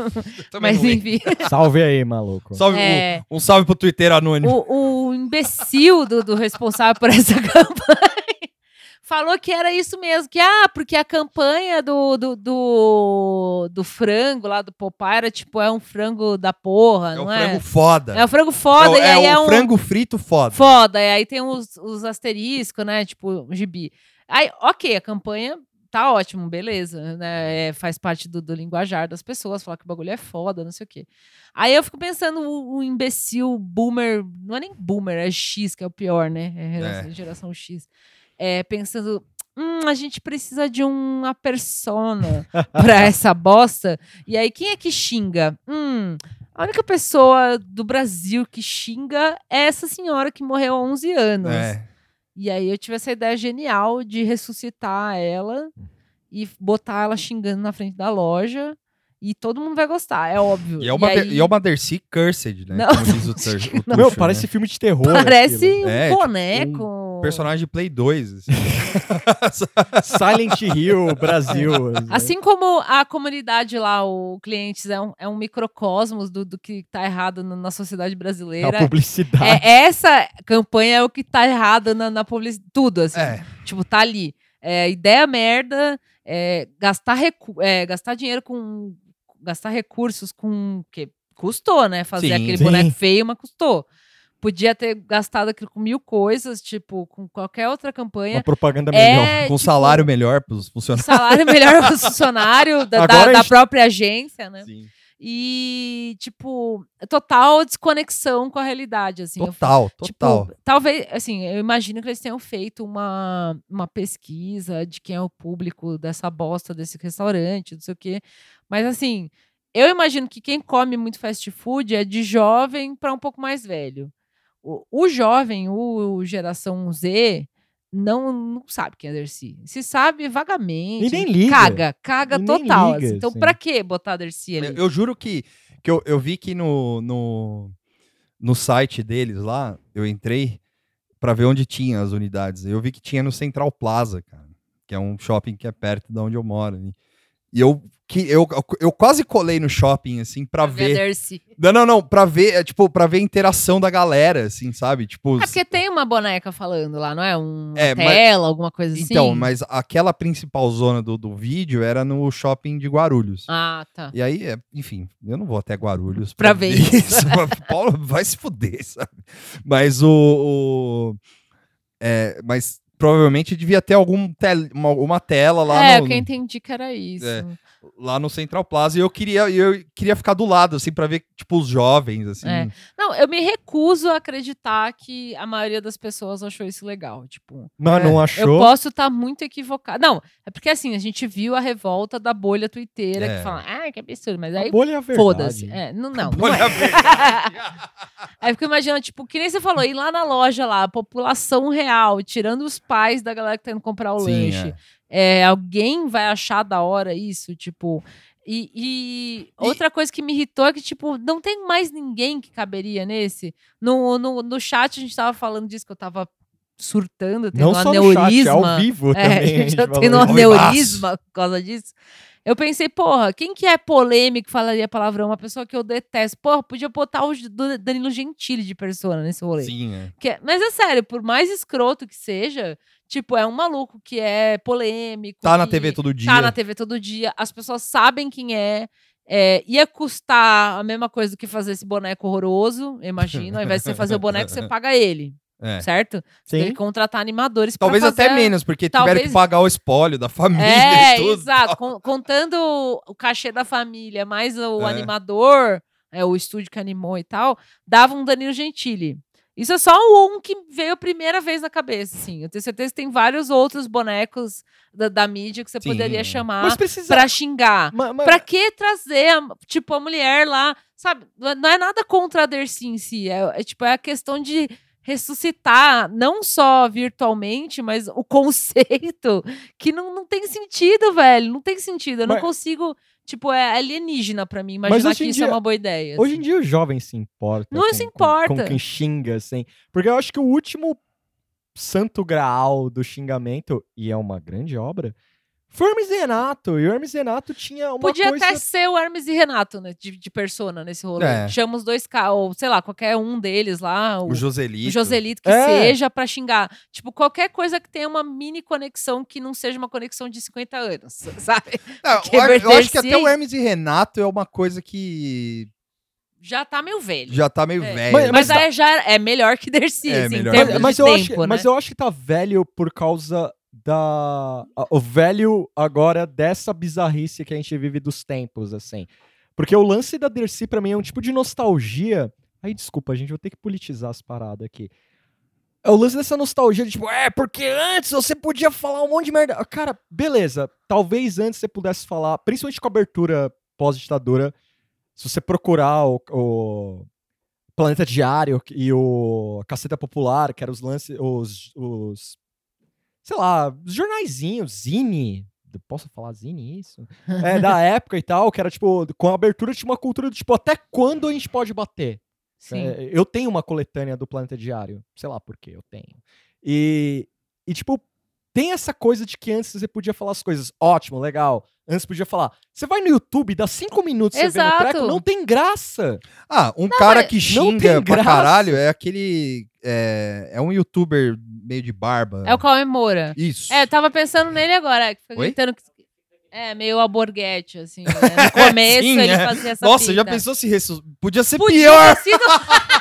[laughs] Mas enfim. Salve aí, maluco. Salve, É. um, um salve pro Twitter anônimo. o, o imbecil do, do responsável por essa campanha falou que era isso mesmo, que ah, porque a campanha do, do, do, do frango lá do Popeye era tipo, é um frango da porra, é não um é? frango foda. É um frango foda, é, e aí é é um frango frito foda. foda, e aí tem os, os asteriscos, né, tipo, gibi. Aí, ok, a campanha tá ótimo, beleza, né, é, faz parte do, do linguajar das pessoas, falar que o bagulho é foda, não sei o quê. Aí eu fico pensando, o, o imbecil boomer, não é nem boomer, é X, que é o pior, né, é geração, geração X, é, pensando... Hum, a gente precisa de uma persona pra [laughs] essa bosta. E aí, quem é que xinga? Hum, a única pessoa do Brasil que xinga é essa senhora que morreu há 11 anos. É. E aí eu tive essa ideia genial de ressuscitar ela e botar ela xingando na frente da loja. E todo mundo vai gostar, é óbvio. E é uma, aí, e é uma Dercy Cursed, né? Não. Como diz o, [laughs] o Meu, Tuxo, parece né? filme de terror. Parece aquilo. um É, tipo, boneco. Personagem de Play 2. assim. [laughs] Silent Hill, Brasil. Assim como a comunidade lá, o Clientes, é um, é um microcosmos do, do que tá errado na, na sociedade a brasileira. publicidade. É, essa campanha é o que tá errado na, na publicidade. Tudo, assim. É. Tipo, tá ali. É, ideia merda, é, gastar, recu é, gastar dinheiro com. Gastar recursos com. que Custou, né? Fazer Sim. aquele Sim. boneco feio, mas custou. Podia ter gastado aquilo com mil coisas, tipo, com qualquer outra Uma campanha. propaganda melhor. É, Com tipo, salário melhor pros funcionários. Salário melhor para [laughs] o funcionário da, da- a da gente- própria agência, né? Sim. E, tipo, total desconexão com a realidade, assim. Eu Total, total. Tipo, talvez, assim, eu imagino que eles tenham feito uma, uma pesquisa de quem é o público dessa bosta desse restaurante, não sei o quê. Mas, assim, eu imagino que quem come muito fast food é de jovem para um pouco mais velho. O, o jovem, o geração Z, não, não sabe quem é Dercy. Se sabe vagamente. E nem liga. Caga, caga E total. liga, assim. Então, assim. pra que botar Dercy ali? Eu, eu juro que, que eu, eu vi que no, no, no site deles lá, eu entrei pra ver onde tinha as unidades. Eu vi que tinha no Central Plaza, cara, que é um shopping que é perto de onde eu moro. E eu, que, eu, eu quase colei no shopping, assim, pra Pra ver ver. Não, não, não, pra ver, é, tipo, pra ver a interação da galera, assim, sabe? Tipo, É porque tem uma boneca falando lá, não é? Um, É, uma mas- tela, alguma coisa assim. então, mas aquela principal zona do, do vídeo era no shopping de Guarulhos. Ah, tá. E aí, é, enfim, eu não vou até Guarulhos Pra ver isso. [laughs] mas Paulo vai se fuder, sabe? Mas o. o- é, mas provavelmente devia ter algum tel- uma, uma tela lá é, no, o que eu entendi que era isso. É. lá no Central Plaza e eu queria, eu queria ficar do lado, assim, pra ver, tipo, os jovens, assim. É. Não, eu me recuso a acreditar que a maioria das pessoas achou isso legal. Tipo, Mas não eu achou? posso estar muito equivocada. Não, é porque assim, a gente viu a revolta da bolha twitteira É. que fala, ah, que absurdo, mas A aí bolha é a foda-se. É, não, não. não Olha é. a verdade. [laughs] Aí fica imaginando, tipo, que nem você falou, ir lá na loja lá, a população real, tirando os pais da galera que tá indo comprar o Sim, lanche. é. É, alguém vai achar da hora isso, tipo. E, e outra coisa que me irritou é que, tipo, não tem mais ninguém que caberia nesse. No, no, no chat a gente tava falando disso, que eu tava surtando, tendo Não um só no chat, aneurisma. ao vivo É, [laughs] também. falou tendo um aneurisma por causa disso. Eu pensei, porra, quem que é polêmico falaria palavrão? Uma pessoa que eu detesto. Porra, podia botar o Danilo Gentili de persona nesse rolê. Sim, é. Que é- mas é sério, por mais escroto que seja, tipo, é um maluco que é polêmico. Tá na TV todo dia. Tá na TV todo dia, as pessoas sabem quem é. é, ia custar a mesma coisa do que fazer esse boneco horroroso, imagino. Ao invés de você fazer o boneco, você [laughs] paga ele. É. certo? Você tem Sim. que contratar animadores Talvez fazer até menos, porque tiveram talvez- que pagar o espólio da família É, e tudo. exato. Con- contando o- cachê da família, mais o É. animador, é, o estúdio que animou e tal, dava um Danilo Gentili. Isso é só um que veio a primeira vez na cabeça, assim. Eu tenho certeza que tem vários outros bonecos da, da mídia que você Sim. poderia chamar Mas precisa. pra xingar. ma- ma- Pra que trazer, a- tipo, a mulher lá, sabe? Não é nada contra a Dercy em si. É, é, tipo, é a questão de ressuscitar, não só virtualmente, mas o conceito [laughs] que não, não tem sentido, velho. Não tem sentido. Eu não Mas- consigo. Tipo, é alienígena pra mim Mas imaginar hoje que isso é dia- uma boa ideia. Hoje assim. em dia o jovem se importa. Não com, se com- importa. Com, quem xinga, assim. Porque eu acho que o último santo graal do xingamento, e é uma grande obra, foi o Hermes e Renato. E o Hermes e Renato tinha uma Podia coisa... até ser o Hermes e Renato, né? De, de persona nesse rolê. É. Chama os dois caras, ou sei lá, qualquer um deles lá. O Joselito. o Joselito que É. seja pra xingar. Tipo, qualquer coisa que tenha uma mini conexão que não seja uma conexão de 50 anos, [laughs] sabe? Não, Que eu, acho- eu acho que até o Hermes e Renato é uma coisa que Já tá meio velho. já tá meio É. velho. Mas- Mas, mas aí já é melhor que Dercy, É, assim, melhor. em termos Mas, mas de eu tempo, acho, né? mas eu acho que tá velho por causa da. O velho agora dessa bizarrice que a gente vive dos tempos, assim. Porque o lance da Dercy, pra mim, é um tipo de nostalgia. Aí, desculpa, gente, vou ter que politizar as paradas aqui. É o lance dessa nostalgia de tipo, é, porque antes você podia falar um monte de merda. Cara, beleza. Talvez antes você pudesse falar, principalmente com a abertura pós-ditadura, se você procurar o, o Planeta Diário e o Caceta Popular, que eram os lances, os, os sei lá, os jornaizinhos, Zine, posso falar Zine isso? É, da [laughs] época e tal, que era tipo, com a abertura tinha uma cultura do tipo, até quando a gente pode bater? Sim. É, eu tenho uma coletânea do Planeta Diário. Sei lá por que eu tenho. E, e, tipo, tem essa coisa de que antes você podia falar as coisas. Ótimo, legal. Antes podia falar. Você vai no YouTube, dá cinco minutos você vê no Exato. treco, não tem graça. Ah, um cara mas que não xinga pra graça. caralho é aquele. É, é um youtuber meio de barba. É o Cauê Moura. Isso. É, eu tava pensando nele agora, que foi Oi? gritando que... É, meio alborguete, assim, né? No [laughs] começo Sim, ele é. fazia essa Nossa, já pinta. pensou se ressus... Podia ser Podia pior. ter sido... [laughs]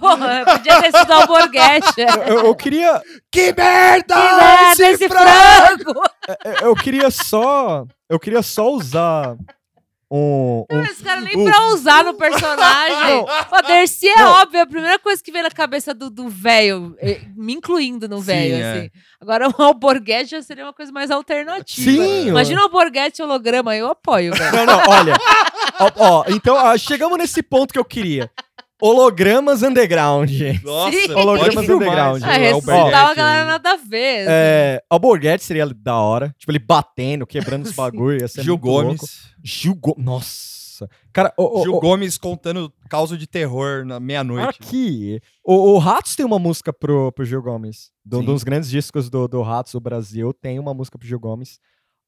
Porra, podia ter sido alborguete. Eu, eu- eu queria. Que merda! Que merda esse frango! eu- Eu queria só. Eu queria só usar um. um- Esse cara nem o- pra usar no personagem. O Dercy é Não. óbvio, a primeira coisa que vem na cabeça do velho, eh, me incluindo no velho, é. assim. Agora, o alborguete já seria uma coisa mais alternativa. Sim, Imagina o alborguete holograma, eu apoio, velho. Não, não, olha. ó, ó, então, ah, chegamos nesse ponto que eu queria. Hologramas underground. Nossa, Sim. pode Hologramas underground. Ah, Alberguete ressuscitava a galera nada a ver. assim. É, Alborguete seria da hora. Tipo, ele batendo, quebrando os bagulho. Ia ser Gil muito Gomes. louco. Gil Gomes. Nossa. Cara, o, o, Gil o- Gomes contando causa de terror na meia-noite. aqui. O, o Ratos tem uma música pro, pro Gil Gomes. Do, Sim. dos grandes discos do, do Ratos do Brasil. Tem uma música pro Gil Gomes.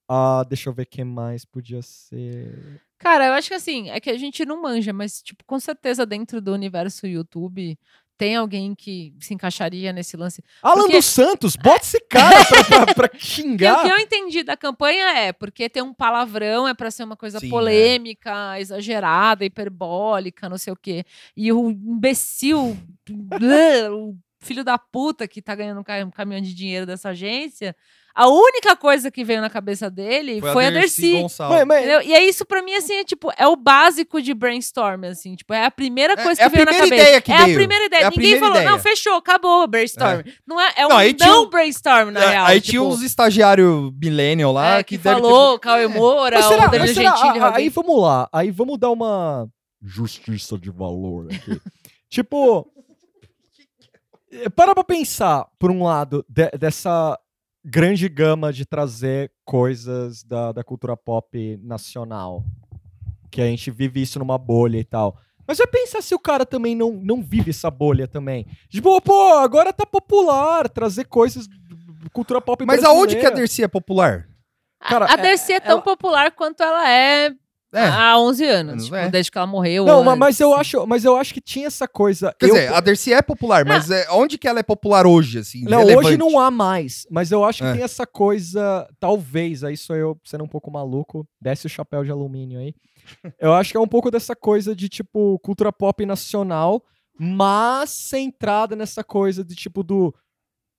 Ah, deixa eu ver quem mais podia ser. Cara, eu acho que assim, é que a gente não manja, mas, tipo, com certeza dentro do universo YouTube tem alguém que se encaixaria nesse lance. Alan Porque- dos Santos, bota esse cara pra, pra, pra [laughs] Porque o xingar. que eu entendi da campanha é porque tem um palavrão, é pra ser uma coisa Sim, é. polêmica, exagerada, hiperbólica, não sei o quê. E o imbecil, [laughs] o filho da puta que tá ganhando um ca- caminhão de dinheiro dessa agência, a única coisa que veio na cabeça dele foi, a Dercy. Gonçalves. Mas- mas- Entendeu? E é isso pra mim, assim, é tipo, é o básico de brainstorm, assim, tipo, é a primeira É- coisa é que a veio na primeira cabeça. ideia que é a veio. primeira ideia. É a Ninguém primeira falou, ideia. não, fechou, acabou o brainstorm. Não é, é um Não, tinha brainstorm, na É, real. aí tipo, tinha uns estagiários millennial lá é, que, que, falou, Cauê Moura, Mas o será, Danilo será- Gentili. a- a- aí vamos lá, aí vamos dar uma justiça de valor aqui. [laughs] tipo, para pra pensar, por um lado, de- dessa grande gama de trazer coisas da, da cultura pop nacional, que a gente vive isso numa bolha e tal. Mas vai pensar se o cara também não, não vive essa bolha também. Tipo, pô, agora tá popular trazer coisas cultura pop Mas aonde que a brasileira. Dercy é popular? Cara, a Dercy é, tão ela- popular quanto ela é, É. há 11 anos, Anos, tipo, é. desde que ela morreu. Não, ma- mas antes. eu acho, mas eu acho que tinha essa coisa. Quer eu- dizer, a Dercy é popular, mas é, onde que ela é popular hoje, assim? Não, relevante? hoje não há mais, mas eu acho que É. tem essa coisa, talvez, aí sou eu sendo um pouco maluco, desce o chapéu de alumínio aí. [laughs] Eu acho que é um pouco dessa coisa de, tipo, cultura pop nacional, mas centrada nessa coisa de tipo do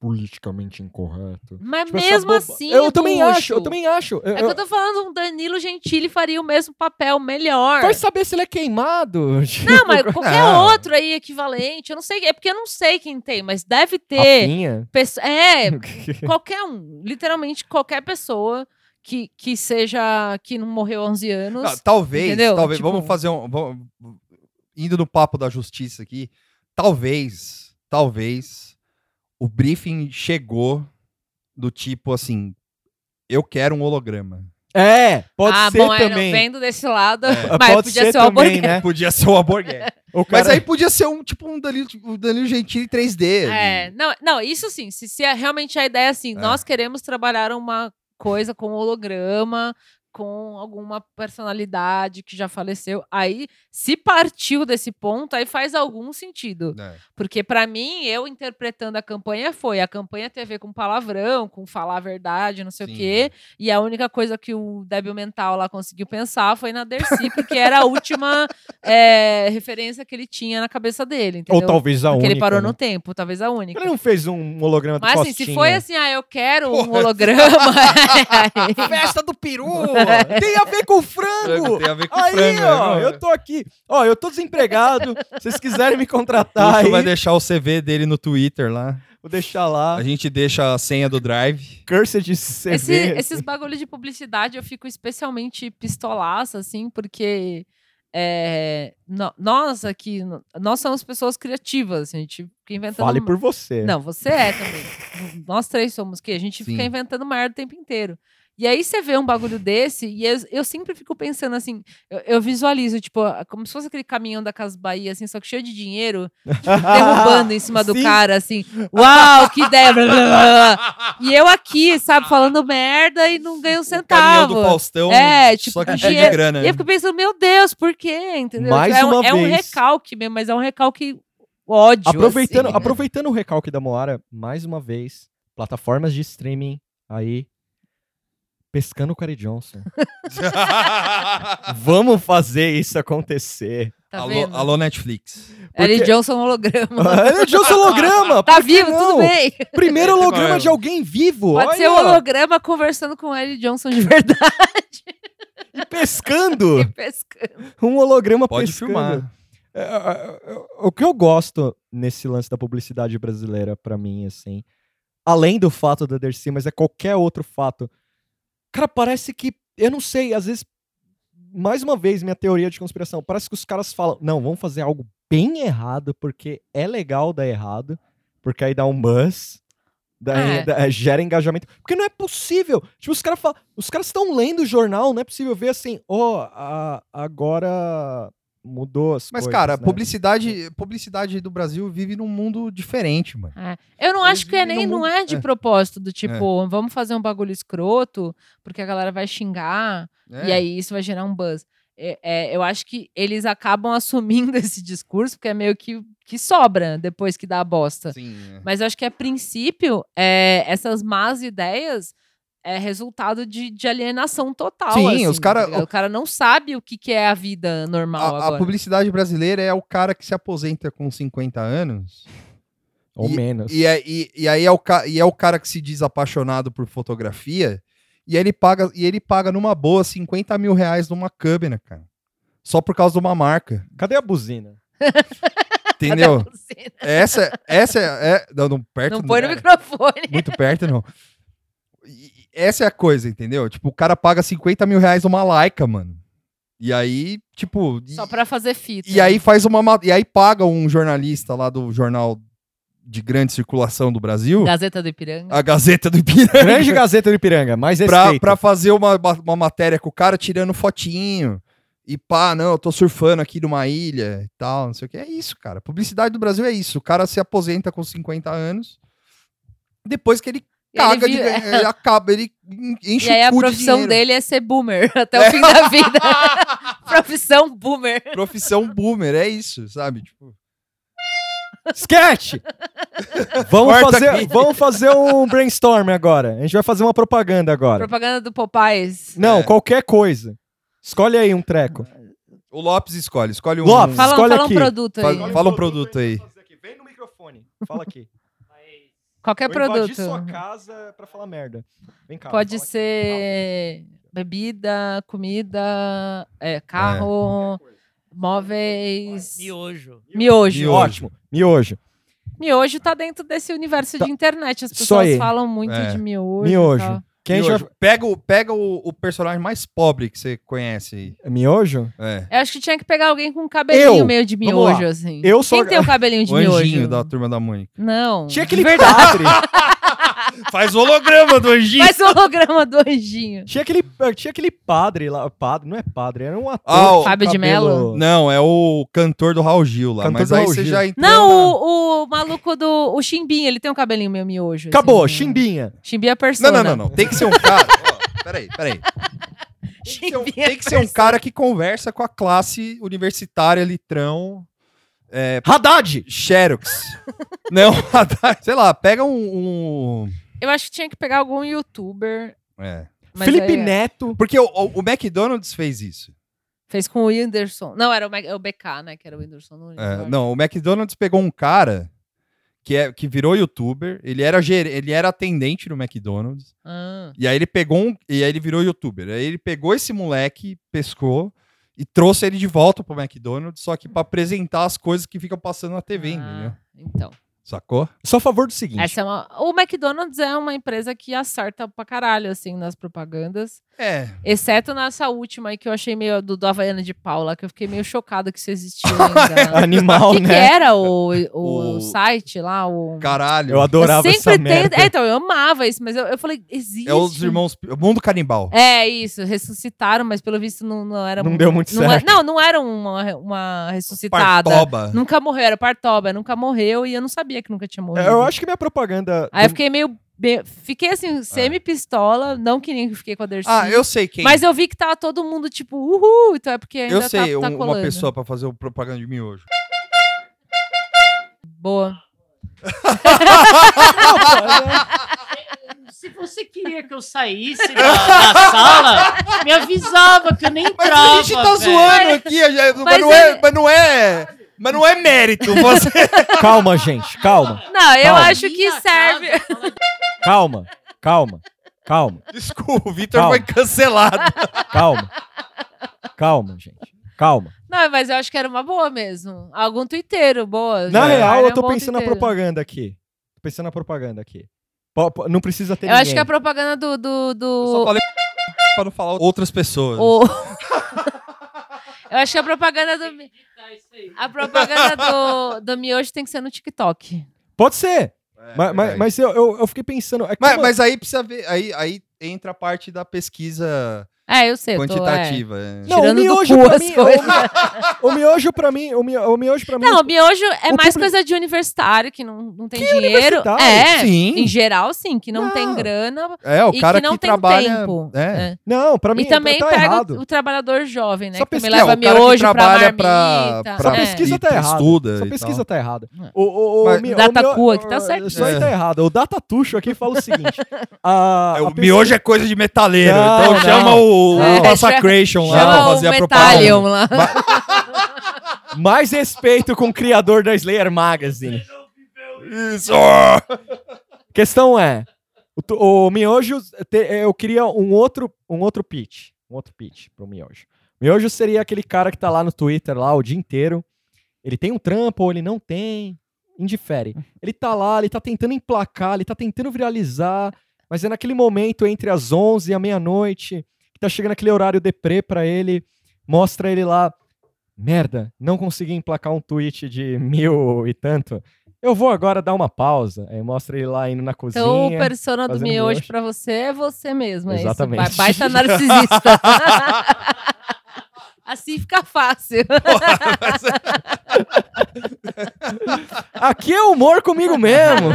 politicamente incorreto. Mas Tipo, mesmo assim. Eu também bucho, acho, eu também acho. Eu- É que eu- eu tô falando, um Danilo Gentili faria o mesmo papel melhor. Vai saber se ele é queimado. [laughs] Não, mas qualquer Não. outro aí equivalente. Eu não sei. É porque eu não sei quem tem, mas deve ter. Rafinha. pesso- É, [laughs] qualquer um. Literalmente qualquer pessoa que, que seja. que não morreu há 11 anos. Ah, talvez, Entendeu? talvez. Tipo- Vamos fazer um. vamos- indo no papo da justiça aqui. Talvez, talvez o briefing chegou do tipo assim: eu quero um holograma. É, pode ah, ser bom, é, também. vendo desse lado. É. [laughs] Mas Pode podia ser ser, o também, hambúrguer. né? Podia ser o hambúrguer. [laughs] O Mas cara- aí podia ser um tipo um Danilo, o Danilo Gentili 3D. ali. É, não, não, isso sim. Se, se é realmente a ideia é assim, É. nós queremos trabalhar uma coisa com holograma, com alguma personalidade que já faleceu. Aí, se partiu desse ponto, aí faz algum sentido. É. Porque pra mim, eu interpretando a campanha foi a campanha TV com palavrão, com falar a verdade, não sei Sim. o quê. E a única coisa que o débil mental lá conseguiu pensar foi na Dercy, porque era a última é, [laughs] referência que ele tinha na cabeça dele, entendeu? Ou talvez a Porque única. ele parou né? no tempo, talvez a única. Ele não fez um holograma do Mas assim, se foi assim, ah, eu quero um Porra. holograma. aí- [laughs] Festa do peru! [laughs] Tem a ver com o frango! Tem a ver com Aí, frango. ó, né? eu tô aqui. Ó, eu tô desempregado. Se vocês quiserem me contratar aí, vai deixar o CV dele no Twitter lá. vou deixar lá. A gente deixa a senha do Drive. Cursed CV. Esse- esses bagulho de publicidade eu fico especialmente pistolaça, assim, porque é, no- nós aqui, nós somos pessoas criativas, assim, a gente fica inventando. Fale por você. Não, você é também. Nós três somos o quê? A gente Sim. fica inventando merda o tempo inteiro. E aí você vê um bagulho desse, e eu, eu sempre fico pensando assim, eu, eu visualizo, tipo, como se fosse aquele caminhão da Casa Bahia, assim, só que cheio de dinheiro, tipo, [laughs] derrubando em cima do Sim. cara, assim, uau, que ideia! blá, blá, blá. e eu aqui, sabe, falando merda e não ganho um O caminhão do centavo. Faustão, É, tipo, só que cheio de dinheiro. grana. E eu fico pensando, meu Deus, por quê? Entendeu? Mais é, um, uma é um vez. recalque mesmo, mas é um recalque ódio. Aproveitando, assim. aproveitando o recalque da Moara, mais uma vez, plataformas de streaming aí, pescando o Cary Johnson. [laughs] [laughs] Vamos fazer isso acontecer. Tá alô, alô, Netflix. Ellie Porque- Johnson holograma. [laughs] Cary Johnson holograma! Tá vivo, não? tudo bem. Primeiro holograma de alguém vivo. Pode olha, ser um holograma conversando com Ellie Johnson de verdade e pescando. e pescando. Um holograma Pode pescando. filmar. É, é, é, O que eu gosto nesse lance da publicidade brasileira, pra mim, assim, além do fato da Dercy, mas é qualquer outro fato. Cara, parece que, eu não sei, às vezes, mais uma vez, minha teoria de conspiração, parece que os caras falam, não, vamos fazer algo bem errado, porque é legal dar errado, porque aí dá um buzz, daí, É. da- gera engajamento. Porque não é possível. Tipo, os caras falam, os caras estão lendo o jornal, não é possível ver assim, ó, a- agora mudou as Mas, coisas, cara, né? publicidade, publicidade do Brasil vive num mundo diferente, mano. É. Eu não Eles acho que é nem num não mundo- é de é. propósito, do tipo, vamos fazer um bagulho escroto, porque a galera vai xingar, É. e aí isso vai gerar um buzz. É, é, eu acho que eles acabam [laughs] assumindo esse discurso, porque é meio que, que sobra depois que dá a bosta. Sim, é. Mas eu acho que, a princípio, é, essas más ideias é resultado de, de alienação total. Sim, assim, os cara- tá o cara não sabe o que, que é a vida normal A, a publicidade brasileira é o cara que se aposenta com 50 anos. Ou E- menos. E, é, e, e aí é o, e é o cara que se diz apaixonado por fotografia. E ele paga, e ele paga numa boa 50 mil reais numa câmera, cara. Só por causa de uma marca. Cadê a buzina? [laughs] Cadê a Entendeu? buzina? Essa, essa é. é- não, não, perto Não põe no é, microfone. Muito perto, não. E [laughs] essa é a coisa, entendeu? Tipo, o cara paga 50 mil reais numa Leica, mano. E aí, tipo. Só pra fazer fita. E aí faz uma. ma- E aí paga um jornalista lá do jornal de grande circulação do Brasil, Gazeta do Ipiranga. a Gazeta do Ipiranga, Grande Gazeta do Ipiranga, mais pra, pra fazer uma, uma matéria com o cara tirando fotinho. E pá, não, eu tô surfando aqui numa ilha e tal, não sei o que. É isso, cara. Publicidade do Brasil é isso. O cara se aposenta com 50 anos. Depois que ele E ele caga de ele acaba, ele enche E aí o a cu de profissão dinheiro. dele é ser boomer [laughs] até o fim da vida. [laughs] profissão boomer. Profissão boomer, é isso, sabe? Tipo, Sketch! vamos, Corta fazer, aqui. vamos fazer um brainstorm agora. A gente vai fazer uma propaganda agora. Propaganda do Popeyes. Não, É. qualquer coisa. Escolhe aí um treco. O Lopes escolhe. Escolhe um. Lopes, Fala, Escolhe fala um aqui. produto aí. Fala- fala um produto aí. Vem no microfone. Fala aqui. Qualquer Vou invadir produto. sua casa pra falar merda. Vem cá. Pode fala aqui. ser bebida, comida, é, carro, móveis. Miojo. Miojo. Miojo. Ótimo. Miojo. Miojo tá dentro desse universo Tá. de internet. As pessoas falam muito É. de miojo. e Miojo. Quem Miojo. já... Pega, o, pega o, o personagem mais pobre que você conhece aí. Miojo? É. Eu acho que tinha que pegar alguém com um cabelinho Eu? meio de miojo, assim. Eu sou... Quem tem o [laughs] cabelinho de O miojo? da turma da Mônica. Não. Tinha aquele verdade. padre. [laughs] Faz holograma do anjinho. Faz o holograma do anjinho. tinha, aquele, tinha aquele padre lá. Padre, não é padre, era um ator. Ah, o Fábio de cabelo- Mello? Não, é o cantor do Raul Gil lá. Cantor mas aí você já entrou Não, na- o, o maluco do. O Chimbinha, ele tem um cabelinho meio miojo. Acabou, assim, né? chimbinha. Chimbinha é Não, persona. não, não, não. Tem que ser um cara. [laughs] Ó, peraí, peraí. Tem que, ser um, tem que ser um cara que conversa com a classe universitária, litrão, é, Haddad! Xerox. Não, [laughs] sei lá, pega um. um- Eu acho que tinha que pegar algum youtuber. é. mas Felipe aí- Neto. Porque o, o- o McDonald's fez isso. Fez com o Whindersson. Não, era o, Mac- o BK, né? Que era o Whindersson. Não, lembro É, não, o McDonald's pegou um cara que, é, que virou youtuber. Ele era, ger- ele era atendente no McDonald's. Ah, E aí ele pegou um, e aí ele virou youtuber. Aí ele pegou esse moleque, pescou e trouxe ele de volta pro McDonald's, só que pra apresentar as coisas que ficam passando na TV, entendeu? ah, então. Sacou? Só a favor do seguinte. Essa é uma... O McDonald's é uma empresa que acerta pra caralho, assim, nas propagandas. É. Exceto nessa última aí que eu achei meio do, do Havaiana de Paula, que eu fiquei meio chocada que isso existia [laughs] ainda. Animal, O que, que né? era o, o, O- site lá? O... Caralho. Eu adorava eu essa sempre merda. tento. É, então, eu amava isso, mas eu, eu falei, existe. É os irmãos. O mundo canibal. É, isso, ressuscitaram, mas pelo visto não, não era. Não deu muito não certo. Era, não, não era uma, uma ressuscitada. Partoba. Nunca morreu, era Partoba, nunca morreu e eu não sabia que nunca tinha morrido. É, Eu acho que minha propaganda. Aí eu fiquei meio. be- Fiquei assim, semi-pistola, não que nem fiquei com a Dercy. Ah, eu sei quem. Mas eu vi que tava todo mundo tipo, uhul, então é porque ainda eu sei tá, tá um- uma pessoa pra fazer o propaganda de miojo. Boa. Se você queria que eu saísse da, da sala, me avisava que eu nem Mas entrava. a gente tá velho. zoando aqui, mas, mas não é, ele- mas não é. Mas não é mérito. Você. [laughs] Calma, gente, calma. Não, eu Calma. acho que serve. Calma, calma, calma, Desculpa, o Vitor foi cancelado. calma. Calma, gente. Calma. Não, mas eu acho que era uma boa mesmo. Algum twitteiro, boa. Na real, era eu tô um pensando na propaganda aqui. Tô pensando na propaganda aqui. Não precisa ter Eu acho ninguém. que a propaganda do. do, Eu só do falei pra não falar outras pessoas. o... eu acho que a propaganda do. A propaganda do, do miojo tem que ser no TikTok. Pode ser. É, mas, mas, mas eu, eu, eu fiquei pensando. É Mas, como- mas aí precisa ver. Aí, aí entra a parte da pesquisa É, eu sei. eu tô, é, quantitativa. é. Não, tirando o do miojo cu pra as mim. coisas. O, o miojo pra mim. O, mi- o miojo pra mim. Não, o miojo é o mais coisa de universitário, que não, não tem Que dinheiro. É, Sim. em geral, sim, que não, tem Não. grana É, o e cara que não que tem trabalha. tempo. É. É. Não, pra mim E também tá pega errado. o, o trabalhador jovem, né? Que também pesquisa- leva É, o cara que miojo pra trabalha pra- marmita. pra- é. pesquisa tá errada. Essa pesquisa tá errada. É. O, o, o, Mas- mi- o Datacu mio- aqui tá certinho. Isso aí É. tá errado. O Datatuxo aqui fala o seguinte. [laughs] É, o miojo é coisa de metaleiro. Então chama o, É, o Massacration lá pra o fazer a propaganda. lá. [laughs] Mais respeito com o criador da Slayer Magazine. Isso! Questão é, o, o Miojo, eu queria um outro, um outro pitch, um outro pitch pro Miojo. Miojo seria aquele cara que tá lá no Twitter lá o dia inteiro. Ele tem um trampo ou ele não tem, indifere. Ele tá lá, ele tá tentando emplacar, ele tá tentando viralizar, mas é naquele momento entre as 11 e a meia-noite, tá chegando aquele horário deprê pra ele, mostra ele lá, merda, não consegui emplacar um tweet de mil e tanto. Eu vou agora dar uma pausa. Aí mostra ele lá indo na cozinha. Então, o persona do miojo pra você é você mesmo. É isso. Exatamente. Ba- Baita narcisista. [laughs] assim fica fácil. [laughs] Aqui é humor comigo mesmo.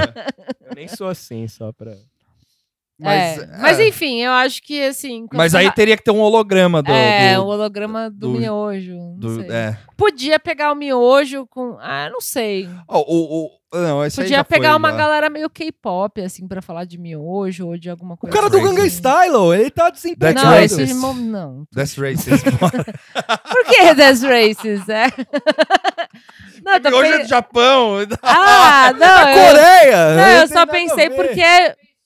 Eu nem sou assim, só pra. Mas, é. Mas é. enfim, eu acho que assim. Mas aí ra- teria que ter um holograma do. É, do- o holograma do, do- miojo. Não do- sei. é. Podia pegar o miojo com. Ah, não sei. Ó, o, o, não, esse aí Podia pegar foi, uma já. galera meio K-pop, assim, pra falar de miojo ou de alguma O coisa cara do Races. Gangnam Style, ele tá desempregado. Não, That's esse racist. mo- não. [laughs] That's racist. Por que das races? É? [laughs] não, tô Hoje é pe- do Japão. Ah, não. [laughs] Da Coreia! Não, não eu só pensei porque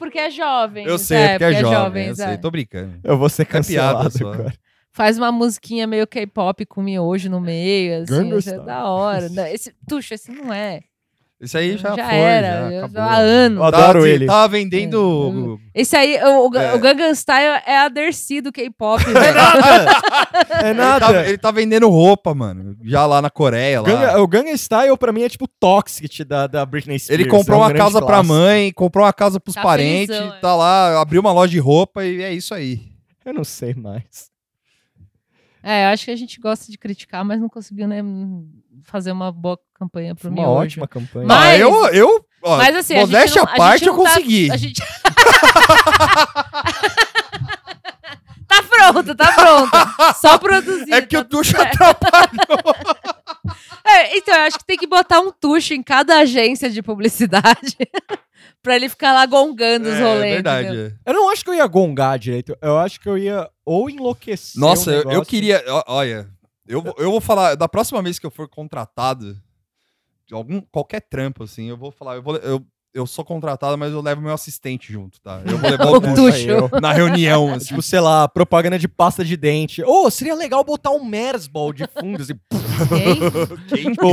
porque é jovem. Eu sei, porque é jovem. jovens, eu é. sei, tô brincando. Eu vou ser É piada cancelado só. agora. Faz uma musiquinha meio K-pop com miojo no meio, assim. Isso é da hora. Não, Esse, tuxa, esse não é. Isso aí já, Já foi. era, já, eu- acabou. há anos. Eu adoro tava, ele. Tava vendendo. Esse aí, o, o, É. o Gangnam Style é a Dercy do K-pop, [laughs] É nada! É Ele, nada! tá, ele tá vendendo roupa, mano. Já lá na Coreia. Lá. Gangnam- o Gangnam Style pra mim é tipo Toxic da, da Britney Spears. Ele comprou é um uma casa pra clássico. mãe, comprou uma casa pros Tá parentes, é. tá lá, abriu uma loja de roupa e é isso aí. Eu não sei mais. É, eu acho que a gente gosta de criticar, mas não conseguiu né, fazer uma boa campanha pro Uma miojo. ótima campanha. Mas- ah, eu, eu ó, Mas assim, a gente modéstia não- à a parte, gente eu tá- consegui. A gente... [laughs] tá pronto, tá pronto. Só produzir. É que tá o Tuxo atrapalhou. [laughs] É, então, eu acho que tem que botar um tucho em cada agência de publicidade [laughs] pra ele ficar lá gongando os É, rolês. verdade. entendeu? é. Eu não acho que eu ia gongar direito. Eu acho que eu ia ou enlouquecer. Nossa, eu, eu queria. Olha, eu, vou- eu vou falar. Da próxima vez que eu for contratado, de algum, qualquer trampo, assim, eu vou falar. Eu, vou, eu, eu sou contratado, mas eu levo meu assistente junto, tá? Eu vou levar [laughs] O o na reunião, assim. Tipo, sei lá, propaganda de pasta de dente. Ô, seria legal botar um Mersball de fundo, assim. Quem? [laughs] tipo,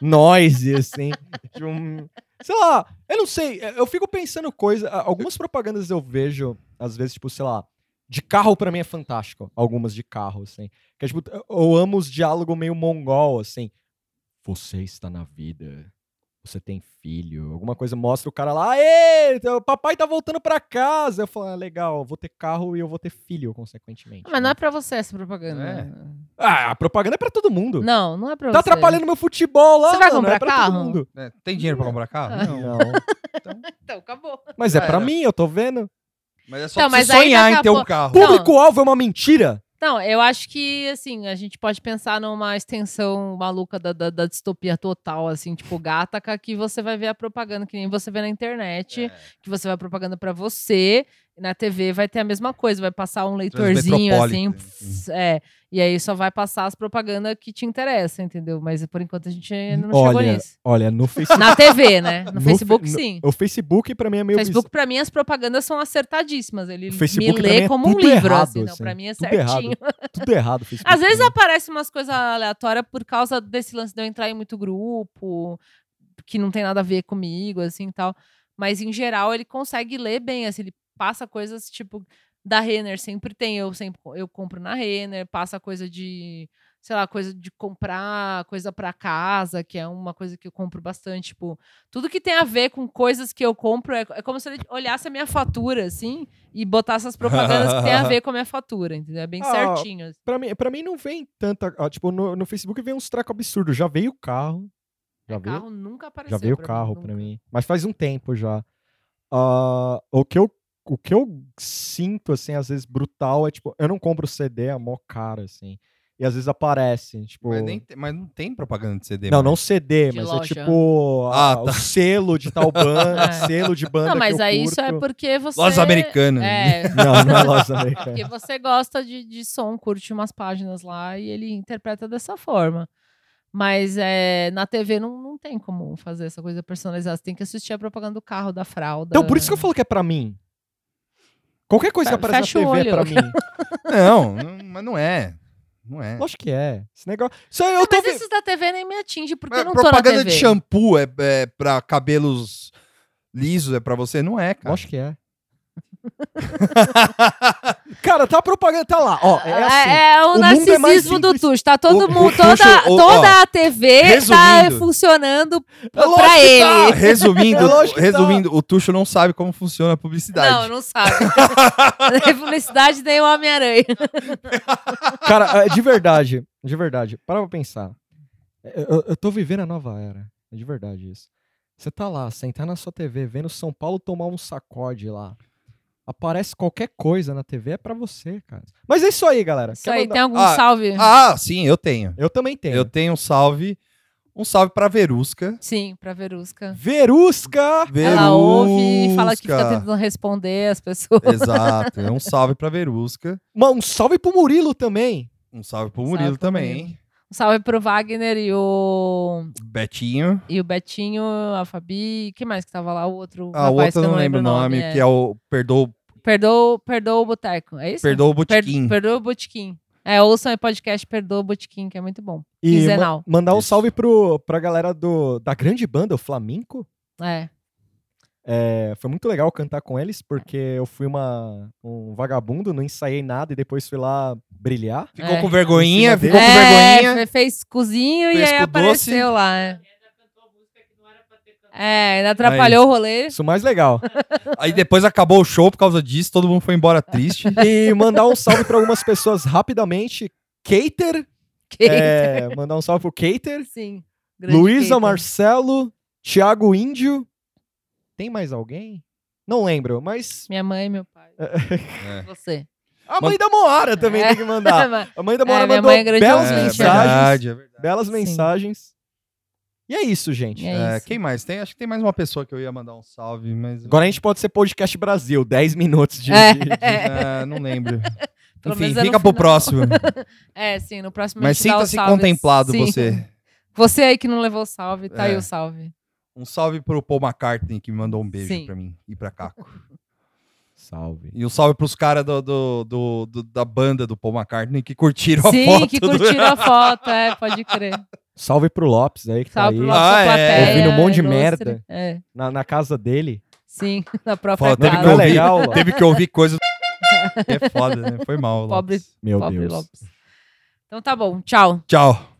noise, assim. De um- sei lá, eu não sei. Eu fico pensando coisa. Algumas propagandas eu vejo, às vezes, tipo, sei lá. De carro pra mim é fantástico. Algumas de carro, assim. Que é, tipo, eu amo os diálogos meio mongol, assim. Você está na vida. Você tem filho. Alguma coisa mostra o cara lá. Aê, o papai tá voltando pra casa. Eu falo, ah, legal, vou ter carro e eu vou ter filho, consequentemente. Mas não é pra você essa propaganda. É. Ah, a propaganda é pra todo mundo. Não, não é pra Tá você. atrapalhando meu futebol lá. Você vai mano, comprar é pra carro? Todo mundo. É, tem dinheiro pra comprar carro? Ah. Não. Não. Então, [laughs] acabou. Mas é Já pra mim, eu tô vendo. Mas é só Não, mas você aí sonhar em ter um carro. Não. Público-alvo é uma mentira? Não, eu acho que, assim, a gente pode pensar numa extensão maluca da, da, da distopia total, assim, tipo Gataca, que você vai ver a propaganda, que nem você vê na internet, que você vai propaganda pra você, na TV vai ter a mesma coisa, vai passar um leitorzinho, assim, é, e aí só vai passar as propagandas que te interessam, entendeu? Mas por enquanto a gente não chegou olha, nisso. olha, no [laughs] Facebook. Na TV, né? No, No Facebook, fe- no- sim. O Facebook, pra mim, é meio Facebook, pra mim, as propagandas são acertadíssimas. Ele O Facebook, me lê é como um livro, errado, assim. Não, assim, pra mim é tudo errado. certinho. bizarro. Tudo errado o [laughs] Facebook. Às vezes aparece umas coisas aleatórias por causa desse lance de eu entrar em muito grupo, que não tem nada a ver comigo, assim e tal. Mas em geral ele consegue ler bem, assim, ele passa coisas tipo da Renner, sempre tem, eu sempre eu compro na Renner, passa coisa de, sei lá, coisa de comprar, coisa pra casa, que é uma coisa que eu compro bastante, tipo, tudo que tem a ver com coisas que eu compro é, é como se ele olhasse a minha fatura, assim, e botasse as propagandas que tem a ver [laughs] com a minha fatura, entendeu? É bem Ah, certinho. assim. Pra mim, pra mim não vem tanta. ó, tipo, no, no Facebook vem uns tracos absurdos. Já veio o carro. Já veio, carro nunca apareceu. já veio o carro nunca. mim. Mas faz um tempo já. Ah, o, que eu, o que eu sinto, assim, às vezes brutal é tipo, eu não compro CD, é mó caro, assim. E às vezes aparece, tipo. Mas, nem mas não tem propaganda de CD. Não, mano. não CD, De mas é loja. tipo Ah, tá. o selo de tal banda, [laughs] É. selo de banda Não, mas que eu aí curto. isso é porque você. Lojas americanas. É. [laughs] Não, não é loja [laughs] americana. Porque você gosta de, de som, curte umas páginas lá e ele interpreta dessa forma. Mas é, na TV não, não tem como fazer essa coisa personalizada. Você tem que assistir a propaganda do carro, da fralda. Então, por isso que eu falo que é pra mim. Qualquer coisa que aparece fecha na o TV é pra mim. Não, [laughs] não, mas não é. Não é. Lógico que é. Esse negócio. Isso aí eu tô mas vi- esses da TV nem me atinge, porque eu não tô na propaganda TV. de shampoo é, é pra cabelos lisos, é pra você? Não é, cara. Lógico que é. [laughs] Cara, tá a propaganda, tá lá. Ó, é assim. É, é o, o é narcisismo do simples. Tuxo. Tá todo O- mundo, Tuxo, toda, o- toda ó, a TV tá resumindo. funcionando É pra que ele. [laughs] tá. Resumindo, É resumindo, o Tuxo não sabe como funciona a publicidade. Não, não sabe. [laughs] Nem publicidade nem o Homem-Aranha. Cara, é, de verdade, de verdade, para pra pensar. Eu, eu- eu tô vivendo a nova era. É de verdade isso. Você tá lá, sentar na sua TV, vendo São Paulo tomar um sacode lá. Aparece qualquer coisa na TV, é pra você, cara. Mas é isso aí, galera. Isso Quer aí, mandar- tem algum Ah, salve? Ah, sim, eu tenho. Eu também tenho. Eu tenho um salve. Um salve pra Verusca. Sim, pra Verusca. Verusca! Ela ouve e fala que fica Verusca. tentando responder as pessoas. Exato. É um salve pra Verusca. Uma- Um salve pro Murilo também. Um salve pro Salve Murilo pro também. Murilo. Um salve pro Wagner e o, Betinho. e o Betinho, a Fabi. Quem mais que tava lá? O outro Ah, o outro que eu não lembro o nome, é. que é o Perdoa, Perdoa, perdoa o Boteco, é isso? Perdoa o Botequim. perdoa o Botequim. É, ouçam o podcast Perdoa o Botequim, que é muito bom. E Quinzenal. ma- mandar um Isso. salve pro, pra galera do, da grande banda, o Flamenco. É. É, foi muito legal cantar com eles, porque eu fui uma, um vagabundo, não ensaiei nada e depois fui lá brilhar. Ficou É. com vergonhinha, ficou com é, vergonhinha. fe- fez cozinho e Fez aí com apareceu doce. lá. é. É, ainda atrapalhou o rolê. Isso mais legal. Aí depois acabou o show por causa disso, todo mundo foi embora triste. [laughs] e mandar um salve pra algumas pessoas rapidamente. Cater, Que- é, mandar um salve pro Cater. Sim. Luísa. Marcelo, Thiago Índio. Tem mais alguém? Não lembro, mas Minha mãe e meu pai. É. Você. a mãe da Moara também É. tem que mandar. [laughs] A mãe da Moara É, mandou mãe é belas É mensagens. verdade, é verdade. Belas Sim. mensagens. E é isso, gente. É É, isso. quem mais? Tem, acho que tem mais uma pessoa que eu ia mandar um salve, mas. Agora a gente pode ser podcast Brasil, 10 minutos de. É. de- [laughs] de- É, não lembro. Pelo Enfim, é fica pro próximo. [laughs] É, sim, no próximo a Mas sinta-se contemplado Sim. você. Você aí que não levou salve, tá aí É. o salve. Um salve pro Paul McCartney, que me mandou um beijo Sim. pra mim e pra Caco. [laughs] Salve. E um salve pros caras do, do- do- do- da banda do Paul McCartney que curtiram Sim, a foto. que do- curtiram a [laughs] foto, é, pode crer. Salve pro Lopes aí, que Salve pro tá aí. nossa Ah, é. plateia. Ouvindo um monte de ilustre. merda. É, Na, na casa dele. sim, [laughs] na própria Foda, teve, que Não é casa. ouvir, legal, Lopes? teve que ouvir coisas. É foda, né? Foi mal. Pobre, Lopes. Meu pobre Deus. Lopes. Então tá bom, tchau. Tchau.